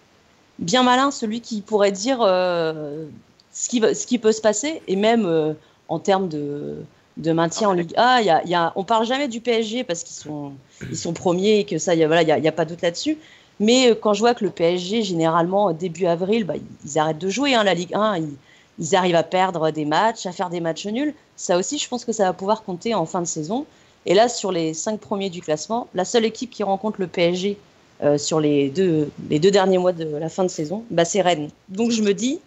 Bien malin celui qui pourrait dire euh, ce, qui ce qui peut se passer. Et même euh, en termes de, de maintien en Ligue A, y a, y a, on parle jamais du PSG parce qu'ils sont, ils sont premiers et que ça, il n'y a, voilà, y a, pas doute là-dessus. Mais euh, quand je vois que le PSG, généralement, début avril, bah, ils arrêtent de jouer hein, la Ligue 1. ils arrivent à perdre des matchs, à faire des matchs nuls. Ça aussi, je pense que ça va pouvoir compter en fin de saison. Et là, sur les cinq premiers du classement, la seule équipe qui rencontre le PSG euh, sur les deux, derniers mois de la fin de saison, bah, c'est Rennes. Donc je me dis,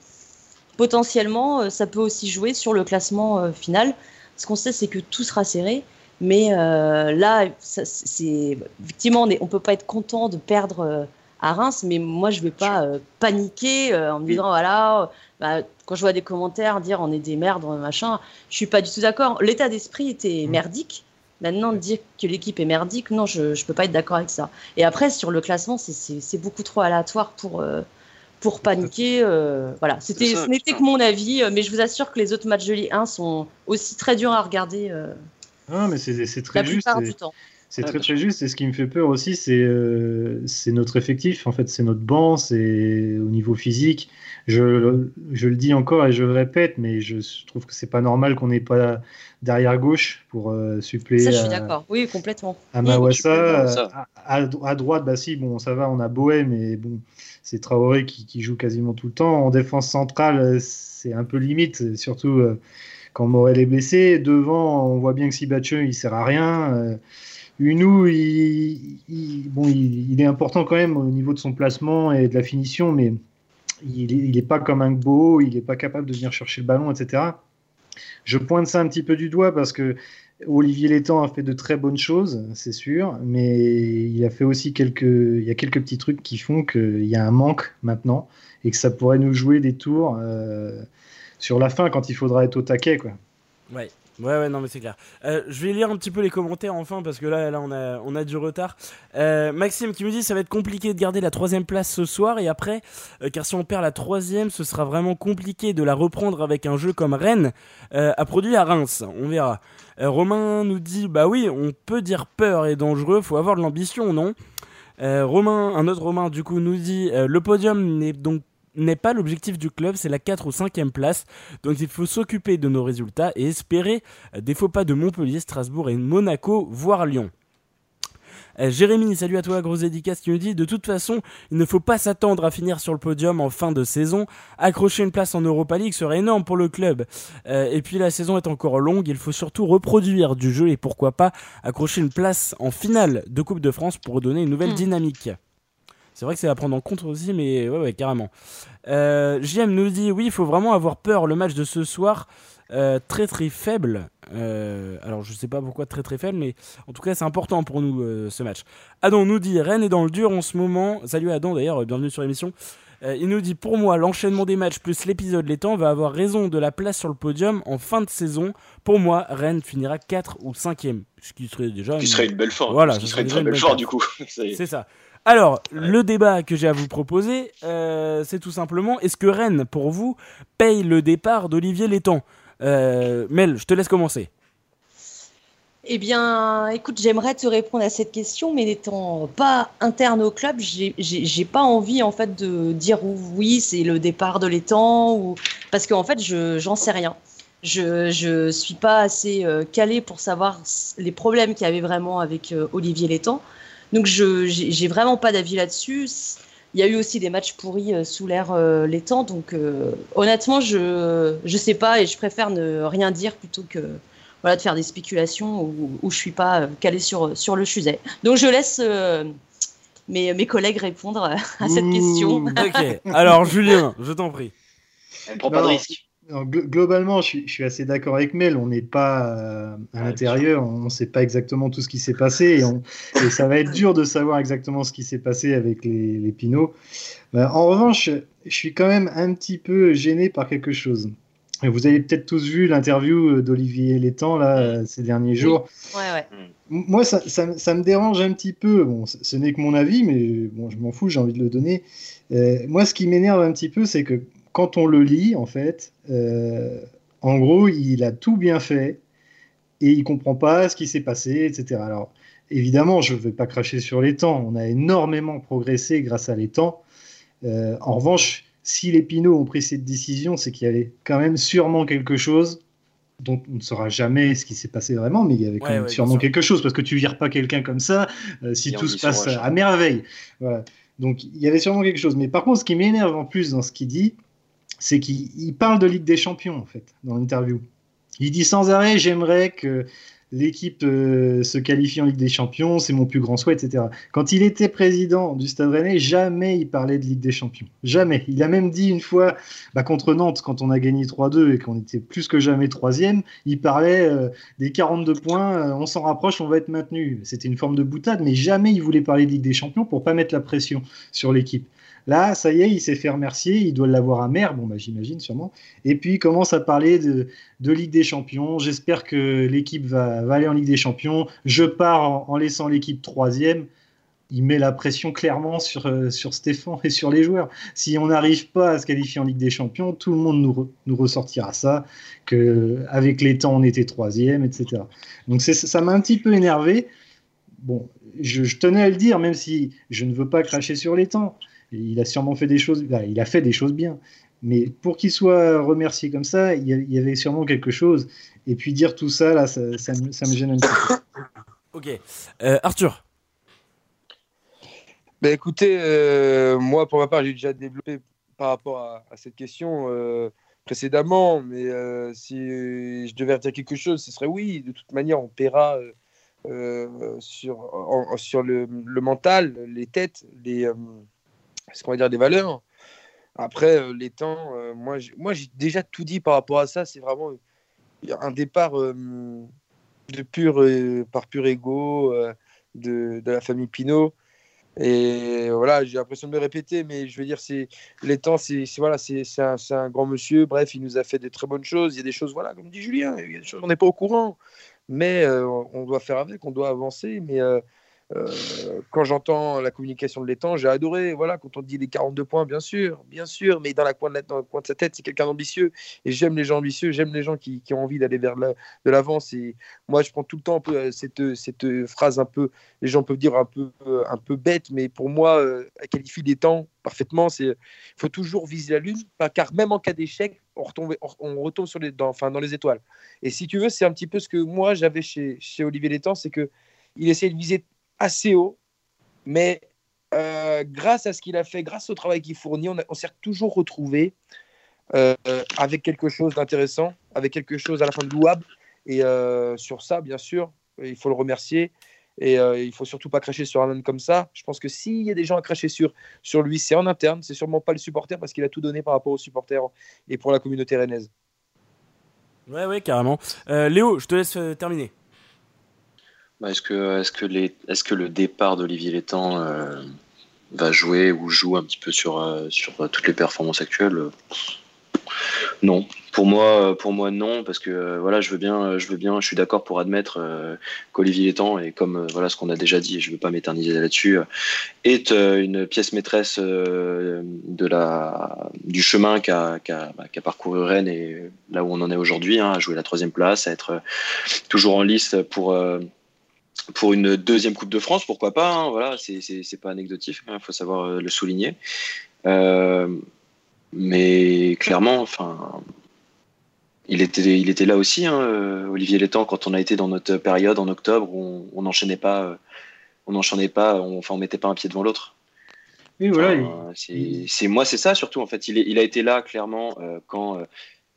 potentiellement, euh, ça peut aussi jouer sur le classement euh, final. Ce qu'on sait, c'est que tout sera serré. Mais là, c'est effectivement, on ne peut pas être content de perdre à Reims, mais moi, je ne vais pas paniquer en me disant, voilà, bah, quand je vois des commentaires dire on est des merdes, machin, je suis pas du tout d'accord. L'état d'esprit était merdique. Maintenant, dire que l'équipe est merdique, non, je ne peux pas être d'accord avec ça. Et après, sur le classement, c'est beaucoup trop aléatoire pour, euh, pour paniquer. Euh, voilà, c'était, ce n'était que mon avis, euh, mais je vous assure que les autres matchs de Ligue 1 sont aussi très durs à regarder. Non, mais c'est très la juste. Plupart du temps. C'est très très juste. Et ce qui me fait peur aussi, c'est c'est notre effectif. En fait, c'est notre banc, c'est au niveau physique. Je, je, le dis encore et je le répète, mais je trouve que c'est pas normal qu'on n'ait pas derrière gauche pour euh, suppléer. Ça, je suis d'accord. Oui, complètement. À Mawassa. À, à, droite, bah si, bon, ça va, on a Boé, mais bon, c'est Traoré qui, qui, joue quasiment tout le temps. En défense centrale, c'est un peu limite, surtout euh, quand Morel est blessé. Devant, on voit bien que Sibatcheux, il sert à rien. Euh, Unou, il, bon, il, est important quand même au niveau de son placement et de la finition, mais il n'est pas comme un Gbo, il n'est pas capable de venir chercher le ballon, etc. Je pointe ça un petit peu du doigt parce que Olivier Létang a fait de très bonnes choses, c'est sûr, mais il a fait aussi quelques, il y a quelques petits trucs qui font qu'il y a un manque maintenant et que ça pourrait nous jouer des tours euh, sur la fin quand il faudra être au taquet, quoi. Ouais. Ouais, ouais, non, mais c'est clair. Euh, je vais lire un petit peu les commentaires enfin, parce que là, là on, a, on a du retard. Euh, Maxime qui me dit ça va être compliqué de garder la troisième place ce soir et après, euh, car si on perd la troisième, ce sera vraiment compliqué de la reprendre avec un jeu comme Rennes a produit à Reims. On verra. Romain nous dit bah oui, on peut dire peur et dangereux, faut avoir de l'ambition, non? Romain, un autre Romain du coup nous dit le podium n'est donc n'est pas l'objectif du club, c'est la 4 ou 5e place. Donc il faut s'occuper de nos résultats et espérer des faux pas de Montpellier, Strasbourg et Monaco, voire Lyon. Euh, Jérémy, salut à toi, gros dédicace qui me dit de toute façon, il ne faut pas s'attendre à finir sur le podium en fin de saison. Accrocher une place en Europa League serait énorme pour le club. Euh, et puis la saison est encore longue, il faut surtout reproduire du jeu et pourquoi pas accrocher une place en finale de Coupe de France pour redonner une nouvelle hmm. dynamique. C'est vrai que c'est à prendre en compte aussi, mais ouais, ouais carrément. Euh, JM nous dit oui, il faut vraiment avoir peur. Le match de ce soir, euh, très très faible. Euh, alors je sais pas pourquoi très très faible, mais en tout cas c'est important pour nous euh, ce match. Adam nous dit Rennes est dans le dur en ce moment. Salut Adam d'ailleurs, bienvenue sur l'émission. il nous dit pour moi l'enchaînement des matchs plus l'épisode les temps va avoir raison de la place sur le podium en fin de saison. Pour moi Rennes finira 4 ou 5ème, ce qui serait déjà ce qui serait une belle fin. Voilà, ce qui serait une très belle fin du coup. c'est ça. Alors, le débat que j'ai à vous proposer, euh, c'est tout simplement est-ce que Rennes, pour vous, paye le départ d'Olivier Létang? Euh, Mel, je te laisse commencer. Eh bien, écoute, j'aimerais te répondre à cette question, mais n'étant pas interne au club, j'ai pas envie en fait de dire oui, c'est le départ de l'étang ou parce qu'en fait, je j'en sais rien. Je je suis pas assez euh, calé pour savoir les problèmes qu'il y avait vraiment avec Olivier Létang. Donc je j'ai vraiment pas d'avis là-dessus. Il y a eu aussi des matchs pourris euh, sous l'air euh, les temps, donc euh, honnêtement je je sais pas et je préfère ne rien dire plutôt que voilà de faire des spéculations où, où je suis pas calé sur sur le sujet. Donc je laisse mes, mes collègues répondre à cette question. Ok. Alors Julien, je t'en prie. Prend pas de risque globalement, je suis, assez d'accord avec Mel. On n'est pas euh, à l'intérieur, on ne sait pas exactement tout ce qui s'est passé et, ça va être dur de savoir exactement ce qui s'est passé avec les, les Pinots. Euh, en revanche, je suis quand même un petit peu gêné par quelque chose. Vous avez peut-être tous vu l'interview d'Olivier Létang là, ces derniers jours. Ouais, ouais. Moi, ça, ça, me dérange un petit peu. Bon, ce n'est que mon avis, mais bon, je m'en fous, j'ai envie de le donner. Euh, moi, ce qui m'énerve un petit peu, c'est que quand on le lit, en fait, euh, en gros, il a tout bien fait et il comprend pas ce qui s'est passé, etc. Alors, évidemment, je ne vais pas cracher sur les temps. On a énormément progressé grâce à les temps. Euh, en revanche, si les Pinots ont pris cette décision, c'est qu'il y avait quand même sûrement quelque chose dont on ne saura jamais ce qui s'est passé vraiment, mais il y avait quand même sûrement quelque chose, parce que tu vires pas quelqu'un comme ça euh, si tout se passe à merveille. Donc il y avait sûrement quelque chose. Mais par contre, ce qui m'énerve en plus dans ce qu'il dit, c'est qu'il parle de Ligue des Champions, en fait, dans l'interview. Il dit sans arrêt, j'aimerais que l'équipe euh, se qualifie en Ligue des Champions, c'est mon plus grand souhait, etc. Quand il était président du Stade Rennais, jamais il parlait de Ligue des Champions. Jamais. Il a même dit une fois, bah, contre Nantes, quand on a gagné 3-2 et qu'on était plus que jamais troisième, il parlait euh, des 42 points, euh, on s'en rapproche, on va être maintenu. C'était une forme de boutade, mais jamais il voulait parler de Ligue des Champions pour pas mettre la pression sur l'équipe. Là, ça y est, il s'est fait remercier, il doit l'avoir amer, bon, bah, j'imagine sûrement. Et puis, il commence à parler de, Ligue des Champions. J'espère que l'équipe va, aller en Ligue des Champions. Je pars en, laissant l'équipe troisième. Il met la pression clairement sur, euh, sur Stéphane et sur les joueurs. Si on n'arrive pas à se qualifier en Ligue des Champions, tout le monde nous, nous ressortira ça, qu'avec les temps, on était troisième, etc. Donc ça m'a un petit peu énervé. Bon, je, je, tenais à le dire, même si je ne veux pas cracher sur les temps. Il a sûrement fait des choses, il a fait des choses bien. Mais pour qu'il soit remercié comme ça, il y avait sûrement quelque chose. Et puis dire tout ça, là, ça, me, gêne un peu. Ok. Euh, Arthur ben Écoutez, euh, moi, pour ma part, j'ai déjà développé par rapport à, cette question euh, précédemment. Mais si je devais dire quelque chose, ce serait oui. De toute manière, on paiera sur, sur le, le, mental, les têtes, les ce qu'on va dire des valeurs. Après, euh, les temps, euh, moi, j'ai déjà tout dit par rapport à ça. C'est vraiment un départ euh, de pur, par pur ego de, de, la famille Pinot. Et voilà, j'ai l'impression de me répéter, mais je veux dire, c'est les temps, c'est voilà, c'est un, un, grand monsieur. Bref, il nous a fait des très bonnes choses. Il y a des choses, voilà, comme dit Julien, il y a des choses on n'est pas au courant, mais on doit faire avec, on doit avancer. Mais euh, quand j'entends la communication de l'étang, j'ai adoré. Voilà, quand on dit les 42 points, bien sûr, bien sûr, mais dans, la coin de, dans le coin de sa tête, c'est quelqu'un d'ambitieux. Et j'aime les gens ambitieux, j'aime les gens qui, ont envie d'aller vers de l'avant. Et moi, je prends tout le temps un peu euh, cette, cette phrase un peu, les gens peuvent dire un peu, euh, un peu bête, mais pour moi, elle qualifie l'étang parfaitement. Il faut toujours viser la lune, car même en cas d'échec, on retombe, sur les, dans, enfin, dans les étoiles. Et si tu veux, c'est un petit peu ce que moi j'avais chez, chez Olivier Létang, c'est que il essaie de viser assez haut, mais euh, grâce à ce qu'il a fait, grâce au travail qu'il fournit, on, s'est toujours retrouvé euh, avec quelque chose d'intéressant, avec quelque chose à la fin de louable. Et euh, sur ça, bien sûr, il faut le remercier. Et il faut surtout pas cracher sur un homme comme ça. Je pense que s'il y a des gens à cracher sur, sur lui, c'est en interne. C'est sûrement pas le supporter parce qu'il a tout donné par rapport aux supporters et pour la communauté rennaise. Ouais, ouais, carrément. Léo, je te laisse terminer. Bah, est-ce que, le départ d'Olivier Létang euh, va jouer ou joue un petit peu sur, euh, sur toutes les performances actuelles? Non. Pour moi, non, parce que voilà, je veux bien, je veux bien, je suis d'accord pour admettre euh, qu'Olivier Létang, et comme voilà ce qu'on a déjà dit, je ne veux pas m'éterniser là-dessus, est une pièce maîtresse du chemin qu'a, qu'a, bah, parcouru Rennes et là où on en est aujourd'hui, hein, à jouer la troisième place, à être toujours en liste pour pour une deuxième Coupe de France, pourquoi pas hein, Voilà, c'est pas anecdotique, il hein, faut savoir euh, le souligner. Euh, mais clairement, enfin, il était, il était là aussi, hein, euh, Olivier Létang, quand on a été dans notre période en octobre, où on n'enchaînait pas, on n'enchaînait pas, on, enfin, on mettait pas un pied devant l'autre. Oui, voilà. c'est moi, c'est ça surtout. En fait, il, est, il a été là clairement quand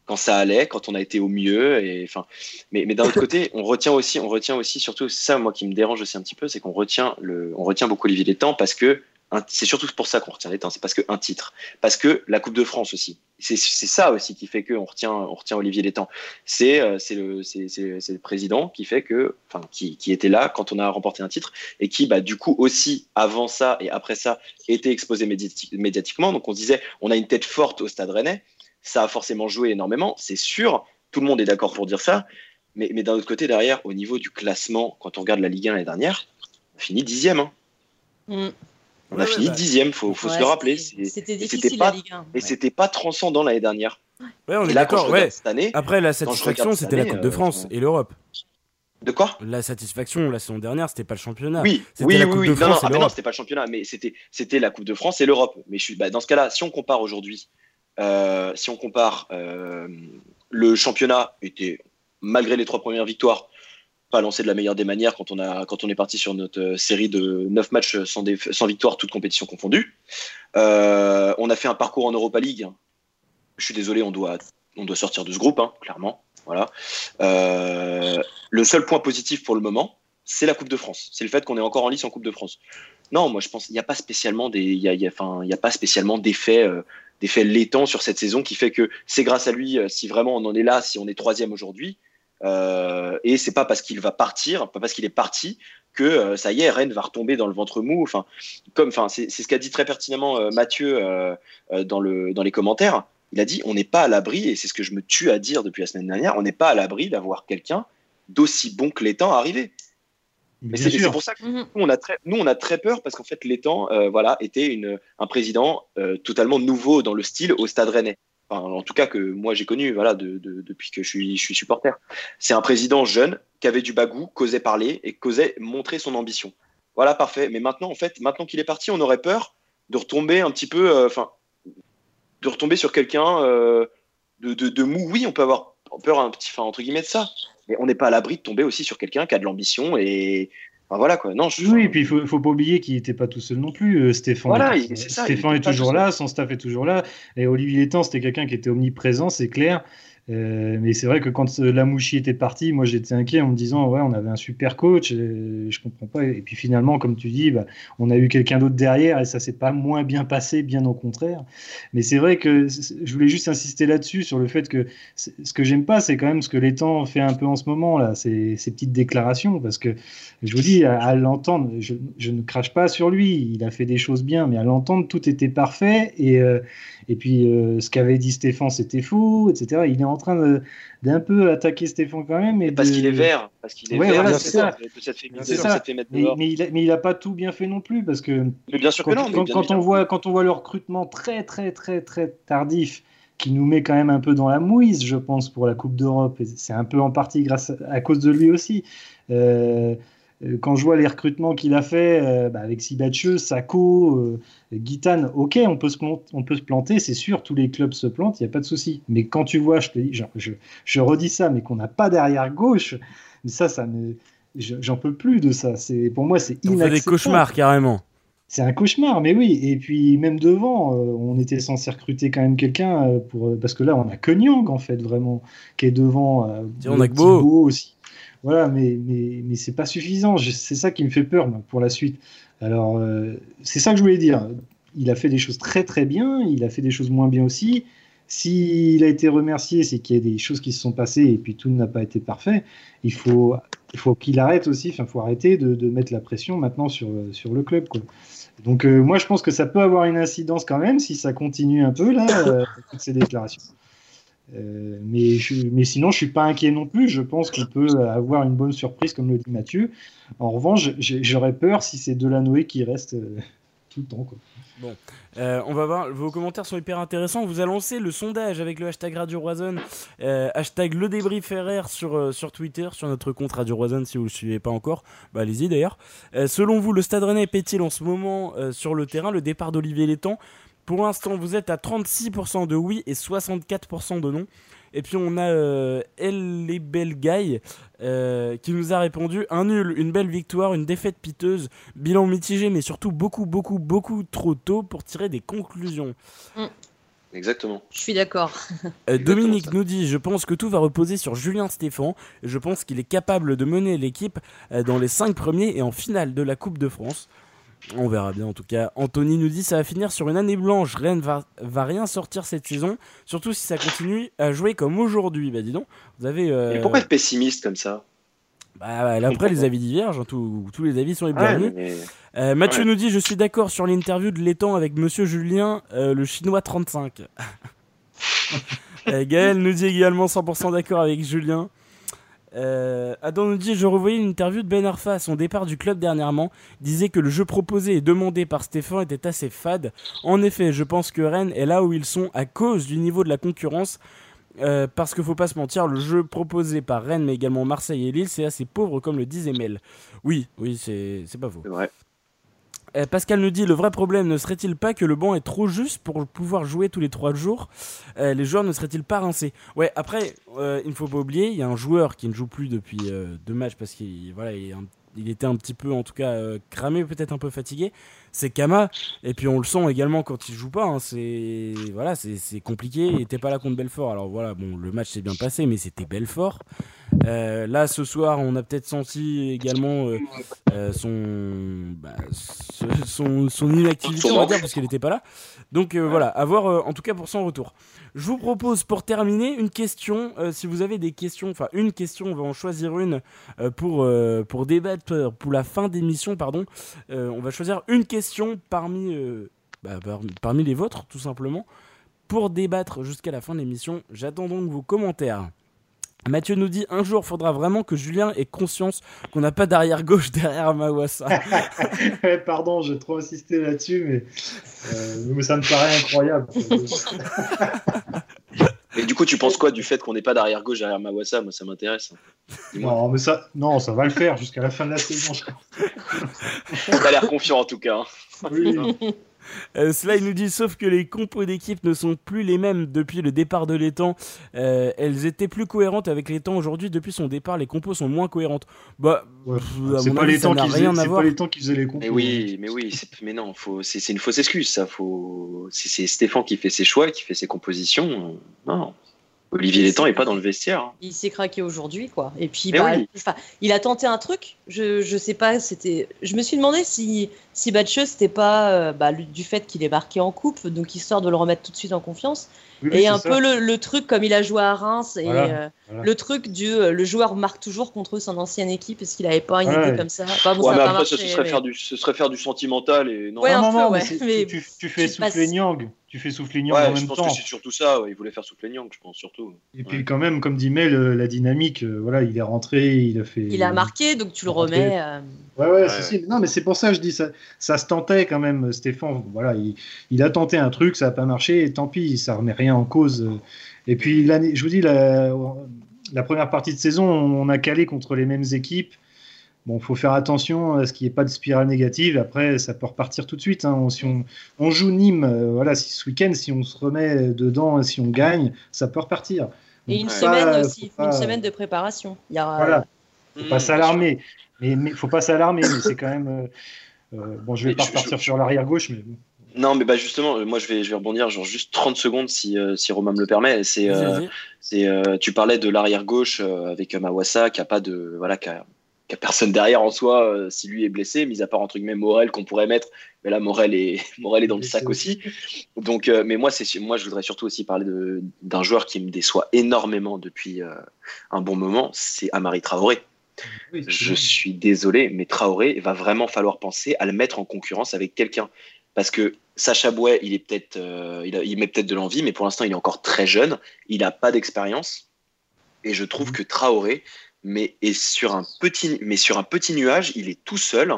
quand ça allait, quand on a été au mieux. Et, enfin, mais, mais d'un autre côté, on retient aussi, on retient aussi surtout ça, moi qui me dérange aussi un petit peu, c'est qu'on retient le, on retient beaucoup Olivier Létang parce que c'est surtout pour ça qu'on retient Létang, c'est parce qu'un titre, parce que la Coupe de France aussi. C'est ça aussi qui fait qu'on retient, on retient Olivier Létang. C'est euh, le, le président qui fait que, enfin, qui, qui, était là quand on a remporté un titre et qui, bah, du coup aussi avant ça et après ça, était exposé médiatiquement. Donc on se disait, on a une tête forte au Stade Rennais ça a forcément joué énormément, c'est sûr. Tout le monde est d'accord pour dire ça. Mais, mais d'un autre côté, derrière, au niveau du classement, quand on regarde la Ligue 1 l'année dernière, on finit dixième. Hein. Mm. On a fini bah. dixième, faut, faut se le rappeler. C'était difficile pas, la Ligue 1. Et c'était pas transcendant l'année dernière. Ouais, on est d'accord. Cette année, Après, la satisfaction, c'était la Coupe de France et l'Europe. De quoi? La satisfaction la saison dernière, c'était pas le championnat. Oui, oui, la coupe De France non, non, c'était pas le championnat, mais c'était c'était la Coupe de France et l'Europe. Mais je suis, bah, dans ce cas-là, si on compare aujourd'hui euh, si on compare, euh, le championnat était, malgré les trois premières victoires, pas lancé de la meilleure des manières quand on, a, quand on est parti sur notre euh, série de 9 matchs sans, victoire, toutes compétitions confondues. on a fait un parcours en Europa League je suis désolé, on doit, on doit sortir de ce groupe, hein, clairement. Voilà. Le seul point positif pour le moment, c'est la Coupe de France. C'est le fait qu'on est encore en lice en Coupe de France. Non, moi je pense qu'il n'y a pas spécialement des, y a, d'effet, d'effet laitant sur cette saison qui fait que c'est grâce à lui, si vraiment on en est là, si on est troisième aujourd'hui, euh, et c'est pas parce qu'il va partir, pas parce qu'il est parti que euh, ça y est, Rennes va retomber dans le ventre mou. Enfin, comme, enfin, c'est ce qu'a dit très pertinemment euh, Mathieu dans le dans les commentaires. Il a dit on n'est pas à l'abri, et c'est ce que je me tue à dire depuis la semaine dernière, on n'est pas à l'abri d'avoir quelqu'un d'aussi bon que l'étang arriver. Mais c'est pour ça que mhm. nous, on a très, nous, on a très peur parce qu'en fait, l'étang euh, voilà, était une, un président totalement nouveau dans le style au stade rennais en tout cas que moi j'ai connu voilà depuis que je suis, je suis supporter. C'est un président jeune qui avait du bagou, causait parler et causait montrer son ambition. Voilà, parfait. Mais maintenant, en fait, maintenant qu'il est parti, on aurait peur de retomber un petit peu, euh, enfin, de retomber sur quelqu'un euh, de, de, mou. Oui, on peut avoir peur un petit, enfin, entre guillemets de ça, mais on n'est pas à l'abri de tomber aussi sur quelqu'un qui a de l'ambition et voilà quoi. Non, Oui, et puis il faut, faut pas oublier qu'il n'était pas tout seul non plus. Euh, Stéphane, voilà, est, Stéphane est toujours là, son staff est toujours là. Et Olivier Létang, c'était quelqu'un qui était omniprésent, c'est clair. Euh, mais c'est vrai que quand Lamouchi était parti, moi j'étais inquiet en me disant ouais on avait un super coach, et je comprends pas. Et puis finalement, comme tu dis, bah, on a eu quelqu'un d'autre derrière et ça s'est pas moins bien passé, bien au contraire. Mais c'est vrai que je voulais juste insister là-dessus sur le fait que ce que j'aime pas, c'est quand même ce que l'étang fait un peu en ce moment là, ces, petites déclarations, parce que je vous dis à, l'entendre, je, ne crache pas sur lui, il a fait des choses bien, mais à l'entendre tout était parfait et euh, et puis euh, ce qu'avait dit Stéphane, c'était faux, etc. Il est en train d'un peu attaquer Stéphane quand même. Et parce qu'il est vert. Parce qu'il est vert. c'est ça. mais, il n'a pas tout bien fait non plus. Parce que, bien sûr quand, que non, quand, on voit, quand on voit le recrutement très, très, très, très tardif, qui nous met quand même un peu dans la mouise, je pense, pour la Coupe d'Europe. C'est un peu en partie grâce à, cause de lui aussi. Euh, quand je vois les recrutements qu'il a fait euh, bah, avec Sibacheux, Sako, euh, Guitane, ok, on peut se, on peut se planter, c'est sûr, tous les clubs se plantent, il n'y a pas de souci. Mais quand tu vois, je te dis, je, je, redis ça, mais qu'on n'a pas derrière gauche, ça, ça me, j'en peux plus de ça. C'est pour moi, c'est inacceptable. des cauchemars carrément. C'est un cauchemar, mais oui. Et puis même devant, on était censé recruter quand même quelqu'un pour parce que là, on a Kenyang en fait vraiment qui est devant. on a Beau aussi. Voilà, mais, mais, mais c'est pas suffisant. C'est ça qui me fait peur pour la suite. Alors, euh, c'est ça que je voulais dire. Il a fait des choses très très bien, il a fait des choses moins bien aussi. S'il a été remercié, c'est qu'il y a des choses qui se sont passées et puis tout n'a pas été parfait. Il faut, faut qu'il arrête aussi, enfin, il faut arrêter de, mettre la pression maintenant sur, sur le club. Donc, euh, moi, je pense que ça peut avoir une incidence quand même si ça continue un peu, là, euh, toutes ces déclarations. Euh, mais, sinon, je suis pas inquiet non plus. Je pense qu'on peut avoir une bonne surprise, comme le dit Mathieu. En revanche, j'aurais peur si c'est Delanoé qui reste euh, tout le temps. Bon, euh, on va voir. Vos commentaires sont hyper intéressants. Vous a lancé le sondage avec le hashtag Radio Roison, hashtag le débrief RR sur, sur Twitter, sur notre compte Radio Roison si vous le suivez pas encore. Bah, allez-y d'ailleurs. selon vous, le Stade Rennais est-il en ce moment sur le terrain Le départ d'Olivier Létang? Pour l'instant, vous êtes à 36% de oui et 64% de non. Et puis on a euh, El Guy euh, qui nous a répondu un nul, une belle victoire, une défaite piteuse, bilan mitigé, mais surtout beaucoup, beaucoup, beaucoup trop tôt pour tirer des conclusions. Mm. Exactement. Je suis d'accord. Euh, Dominique nous dit Je pense que tout va reposer sur Julien Stéphan. Je pense qu'il est capable de mener l'équipe euh, dans les 5 premiers et en finale de la Coupe de France. On verra bien en tout cas. Anthony nous dit ça va finir sur une année blanche. Rennes va, va rien sortir cette saison, surtout si ça continue à jouer comme aujourd'hui. Bah dis donc, vous avez. Euh... pourquoi être pessimiste comme ça? Bah, après les avis divergent, hein, tous les avis sont les bienvenus. Euh, Mathieu nous dit je suis d'accord sur l'interview de l'étang avec Monsieur Julien, euh, le chinois 35. Euh, Gaël nous dit également 100% d'accord avec Julien. Euh, Adam nous dit Je revoyais une interview de Ben Arfa à son départ du club dernièrement. Disait que le jeu proposé et demandé par Stéphane était assez fade. En effet, je pense que Rennes est là où ils sont à cause du niveau de la concurrence. Euh, parce qu'il faut pas se mentir, le jeu proposé par Rennes, mais également Marseille et Lille, c'est assez pauvre, comme le disait Mel. Oui, oui, c'est pas faux. Ouais. Euh, Pascal nous dit le vrai problème ne serait-il pas que le banc est trop juste pour pouvoir jouer tous les trois jours? Euh, Les joueurs ne seraient-ils pas rincés? Ouais, après, euh, il ne faut pas oublier, il y a un joueur qui ne joue plus depuis deux matchs parce qu'il voilà, il, était un petit peu, en tout cas, cramé, peut-être un peu fatigué. C'est Kama. Et puis on le sent également quand il joue pas. Hein. c'est voilà, c'est compliqué. Il était pas là contre Belfort. Alors voilà, bon, le match s'est bien passé, mais c'était Belfort. Euh, là, ce soir, on a peut-être senti également euh, euh, son, bah, son, son inactivité, on va dire, parce qu'elle n'était pas là. Donc voilà, à voir en tout cas pour son retour. Je vous propose pour terminer une question. si vous avez des questions, enfin une question, on va en choisir une pour, pour débattre pour la fin d'émission, pardon. on va choisir une question parmi, bah, parmi les vôtres, tout simplement, pour débattre jusqu'à la fin de l'émission. J'attends donc vos commentaires. Mathieu nous dit un jour, faudra vraiment que Julien ait conscience qu'on n'a pas d'arrière gauche derrière Mawassa. Pardon, j'ai trop insisté là-dessus, mais, euh, ça me paraît incroyable. Et du coup, tu penses quoi du fait qu'on n'ait pas d'arrière gauche derrière Mawassa? Moi, ça m'intéresse. Non, mais ça, non, ça va le faire jusqu'à la fin de la saison. as l'air confiant en tout cas. Hein. Oui. Euh, cela, il nous dit, sauf que les compos d'équipe ne sont plus les mêmes depuis le départ de l'étang. Euh, elles étaient plus cohérentes avec l'étang. Aujourd'hui, depuis son départ, les compos sont moins cohérentes. Bah, c'est pas l'étang qui faisait, pas les qui faisait les compos. Mais oui, mais oui, mais non, c'est une fausse excuse. Ça, faut, c'est Stéphane qui fait ses choix, qui fait ses compositions. Non. Olivier Létang n'est pas dans le vestiaire. Hein. Il s'est craqué aujourd'hui, quoi. Et puis, bah, il a tenté un truc. Je, je sais pas, c'était. Je me suis demandé si si Batcheux c'était pas euh, bah, du fait qu'il est marqué en coupe, donc histoire de le remettre tout de suite en confiance. et un peu le, truc comme il a joué à Reims et euh, le truc du euh, le joueur marque toujours contre son ancienne équipe parce qu'il avait pas une idée comme ça. ouais, mais après, ça, ce serait faire du ce serait faire du sentimental et non. non, non, mais, tu, tu, fais souffler Nyang tu fais souffler Nyang en même temps. Je pense que c'est surtout ça. il voulait faire souffler Nyang, je pense surtout. Et puis quand même, comme dit Mel, la dynamique, voilà, il est rentré, il a fait. Il a marqué, donc tu le remets. Ouais, ouais, c'est Non, mais c'est pour ça que je dis ça. Ça se tentait quand même, Stéphane. Voilà, il, a tenté un truc, ça n'a pas marché, et tant pis, ça remet rien en cause. Et puis, je vous dis, la, la première partie de saison, on a calé contre les mêmes équipes. Bon, il faut faire attention à ce qu'il n'y ait pas de spirale négative. Après, ça peut repartir tout de suite. Hein. Si on, joue Nîmes, euh, voilà, si ce week-end, si on se remet dedans, si on gagne, ça peut repartir. Et une semaine aussi, une semaine de préparation. Il y Voilà. Faut pas mmh, s'alarmer. Mais il faut pas s'alarmer, mais c'est quand même. Euh, euh, bon, je vais pas repartir sur l'arrière gauche, mais. Non, mais bah justement, euh, moi je vais, je vais rebondir genre juste 30 secondes si, si Romain me le permet. C'est, c'est, tu parlais de l'arrière gauche avec Mawassa qui a pas de, voilà, qui a, personne derrière en soi si lui est blessé, mis à part entre guillemets Morel qu'on pourrait mettre. Mais là, Morel est, Morel est dans le sac aussi. Donc, mais moi, c'est, moi, je voudrais surtout aussi parler de, d'un joueur qui me déçoit énormément depuis un bon moment, c'est Amari Traoré je suis désolé, mais Traoré va vraiment falloir penser à le mettre en concurrence avec quelqu'un. Parce que Sacha Bouet, il est peut-être, euh, il, met peut-être de l'envie, mais pour l'instant, il est encore très jeune. Il n'a pas d'expérience. Et je trouve mhm. que Traoré, mais est sur un petit, mais sur un petit nuage, il est tout seul.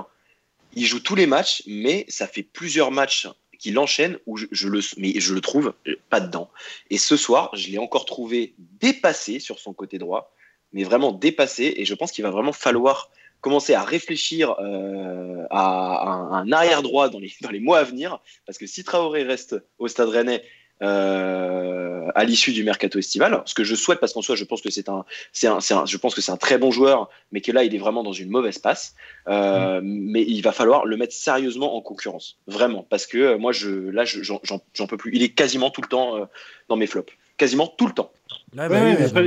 Il joue tous les matchs, mais ça fait plusieurs matchs qu'il enchaîne où je, le, mais je le trouve pas dedans. Et ce soir, je l'ai encore trouvé dépassé sur son côté droit mais vraiment dépassé. Et je pense qu'il va vraiment falloir commencer à réfléchir euh, à, un, arrière droit dans les, dans les mois à venir. Parce que si Traoré reste au Stade Rennais euh, à l'issue du mercato estival, ce que je souhaite parce qu'en soi je pense que c'est un, c'est un, un, je pense que c'est un très bon joueur, mais que là il est vraiment dans une mauvaise passe. Euh, mm. Mais il va falloir le mettre sérieusement en concurrence, vraiment, parce que moi je, là j'en peux plus. Il est quasiment tout le temps dans mes flops quasiment tout le temps. Bah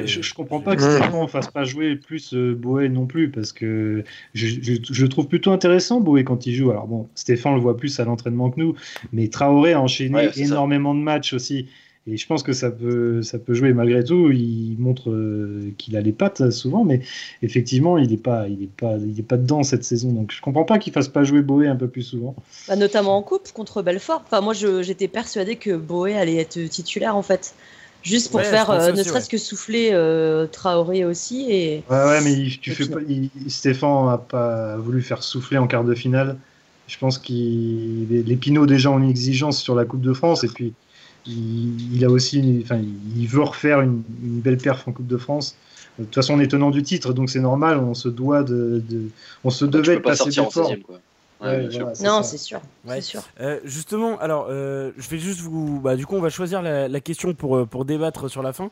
je, je, comprends pas que Stéphane ne fasse pas jouer plus euh, Boé non plus, parce que je, je, trouve plutôt intéressant Boé quand il joue. Alors bon, Stéphane le voit plus à l'entraînement que nous, mais Traoré a enchaîné énormément de matchs aussi. Et je pense que ça peut, ça peut jouer malgré tout. Il montre euh, qu'il a les pattes souvent, mais effectivement, il n'est pas, il est pas, il est pas dedans cette saison. Donc je comprends pas qu'il fasse pas jouer Boé un peu plus souvent. Bah, notamment en coupe contre Belfort. Enfin, moi, j'étais persuadé que Boé allait être titulaire en fait juste pour faire euh, ne serait-ce que souffler euh, Traoré aussi. Et... Ouais, ouais, mais tu fais pas, Stéphane n'a pas voulu faire souffler en quart de finale. Je pense qu'il les Pinots déjà ont une exigence sur la Coupe de France et puis il, a aussi, enfin, il veut refaire une, belle perf en Coupe de France. De toute façon, on est tenant du titre, donc c'est normal. On se doit de, on se devait de passer fort non, c'est sûr. sûr. Euh, justement, alors, euh, je vais juste vous. Bah, du coup, on va choisir la, question pour, euh, pour débattre sur la fin.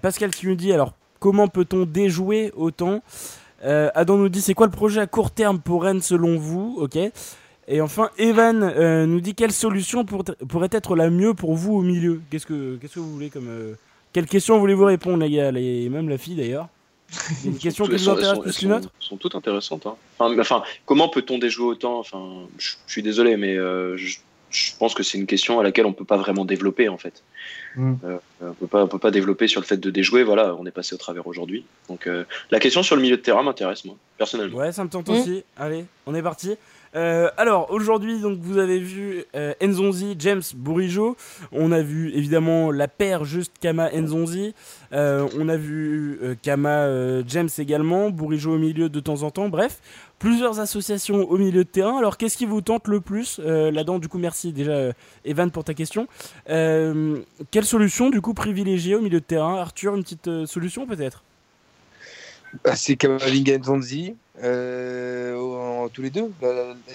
Pascal qui nous dit alors, comment peut-on déjouer autant? Adam nous dit c'est quoi le projet à court terme pour Rennes selon vous? Ok. Et enfin, Evan euh, nous dit quelle solution pourrait être la mieux pour vous au milieu? Qu'est-ce que, qu'est-ce que vous voulez comme. Euh, quelle question voulez-vous répondre, les gars Et même la fille d'ailleurs? Une question qui vous intéresse plus qu'une autre sont toutes intéressantes. Hein. Enfin, comment peut-on déjouer autant? Enfin, je, suis désolé, mais euh, je, pense que c'est une question à laquelle on peut pas vraiment développer en fait. Mm. on peut pas, peut pas développer sur le fait de déjouer. Voilà, on est passé au travers aujourd'hui. Donc la question sur le milieu de terrain m'intéresse moi, personnellement. Ouais, ça me tente aussi. Allez, on est parti. Euh, alors aujourd'hui donc vous avez vu euh, Nzonzi, James Bourigeau. On a vu évidemment la paire juste Kama Nzonzi. Euh, on a vu Kama James également, Bourigeau au milieu de temps en temps. Bref, plusieurs associations au milieu de terrain. Alors qu'est-ce qui vous tente le plus là-dedans? Du coup merci déjà Evan pour ta question. quelle solution du coup privilégiée au milieu de terrain? Arthur, une petite solution peut-être? Bah, C'est Kamavinga Nzonzi. Euh, tous les deux,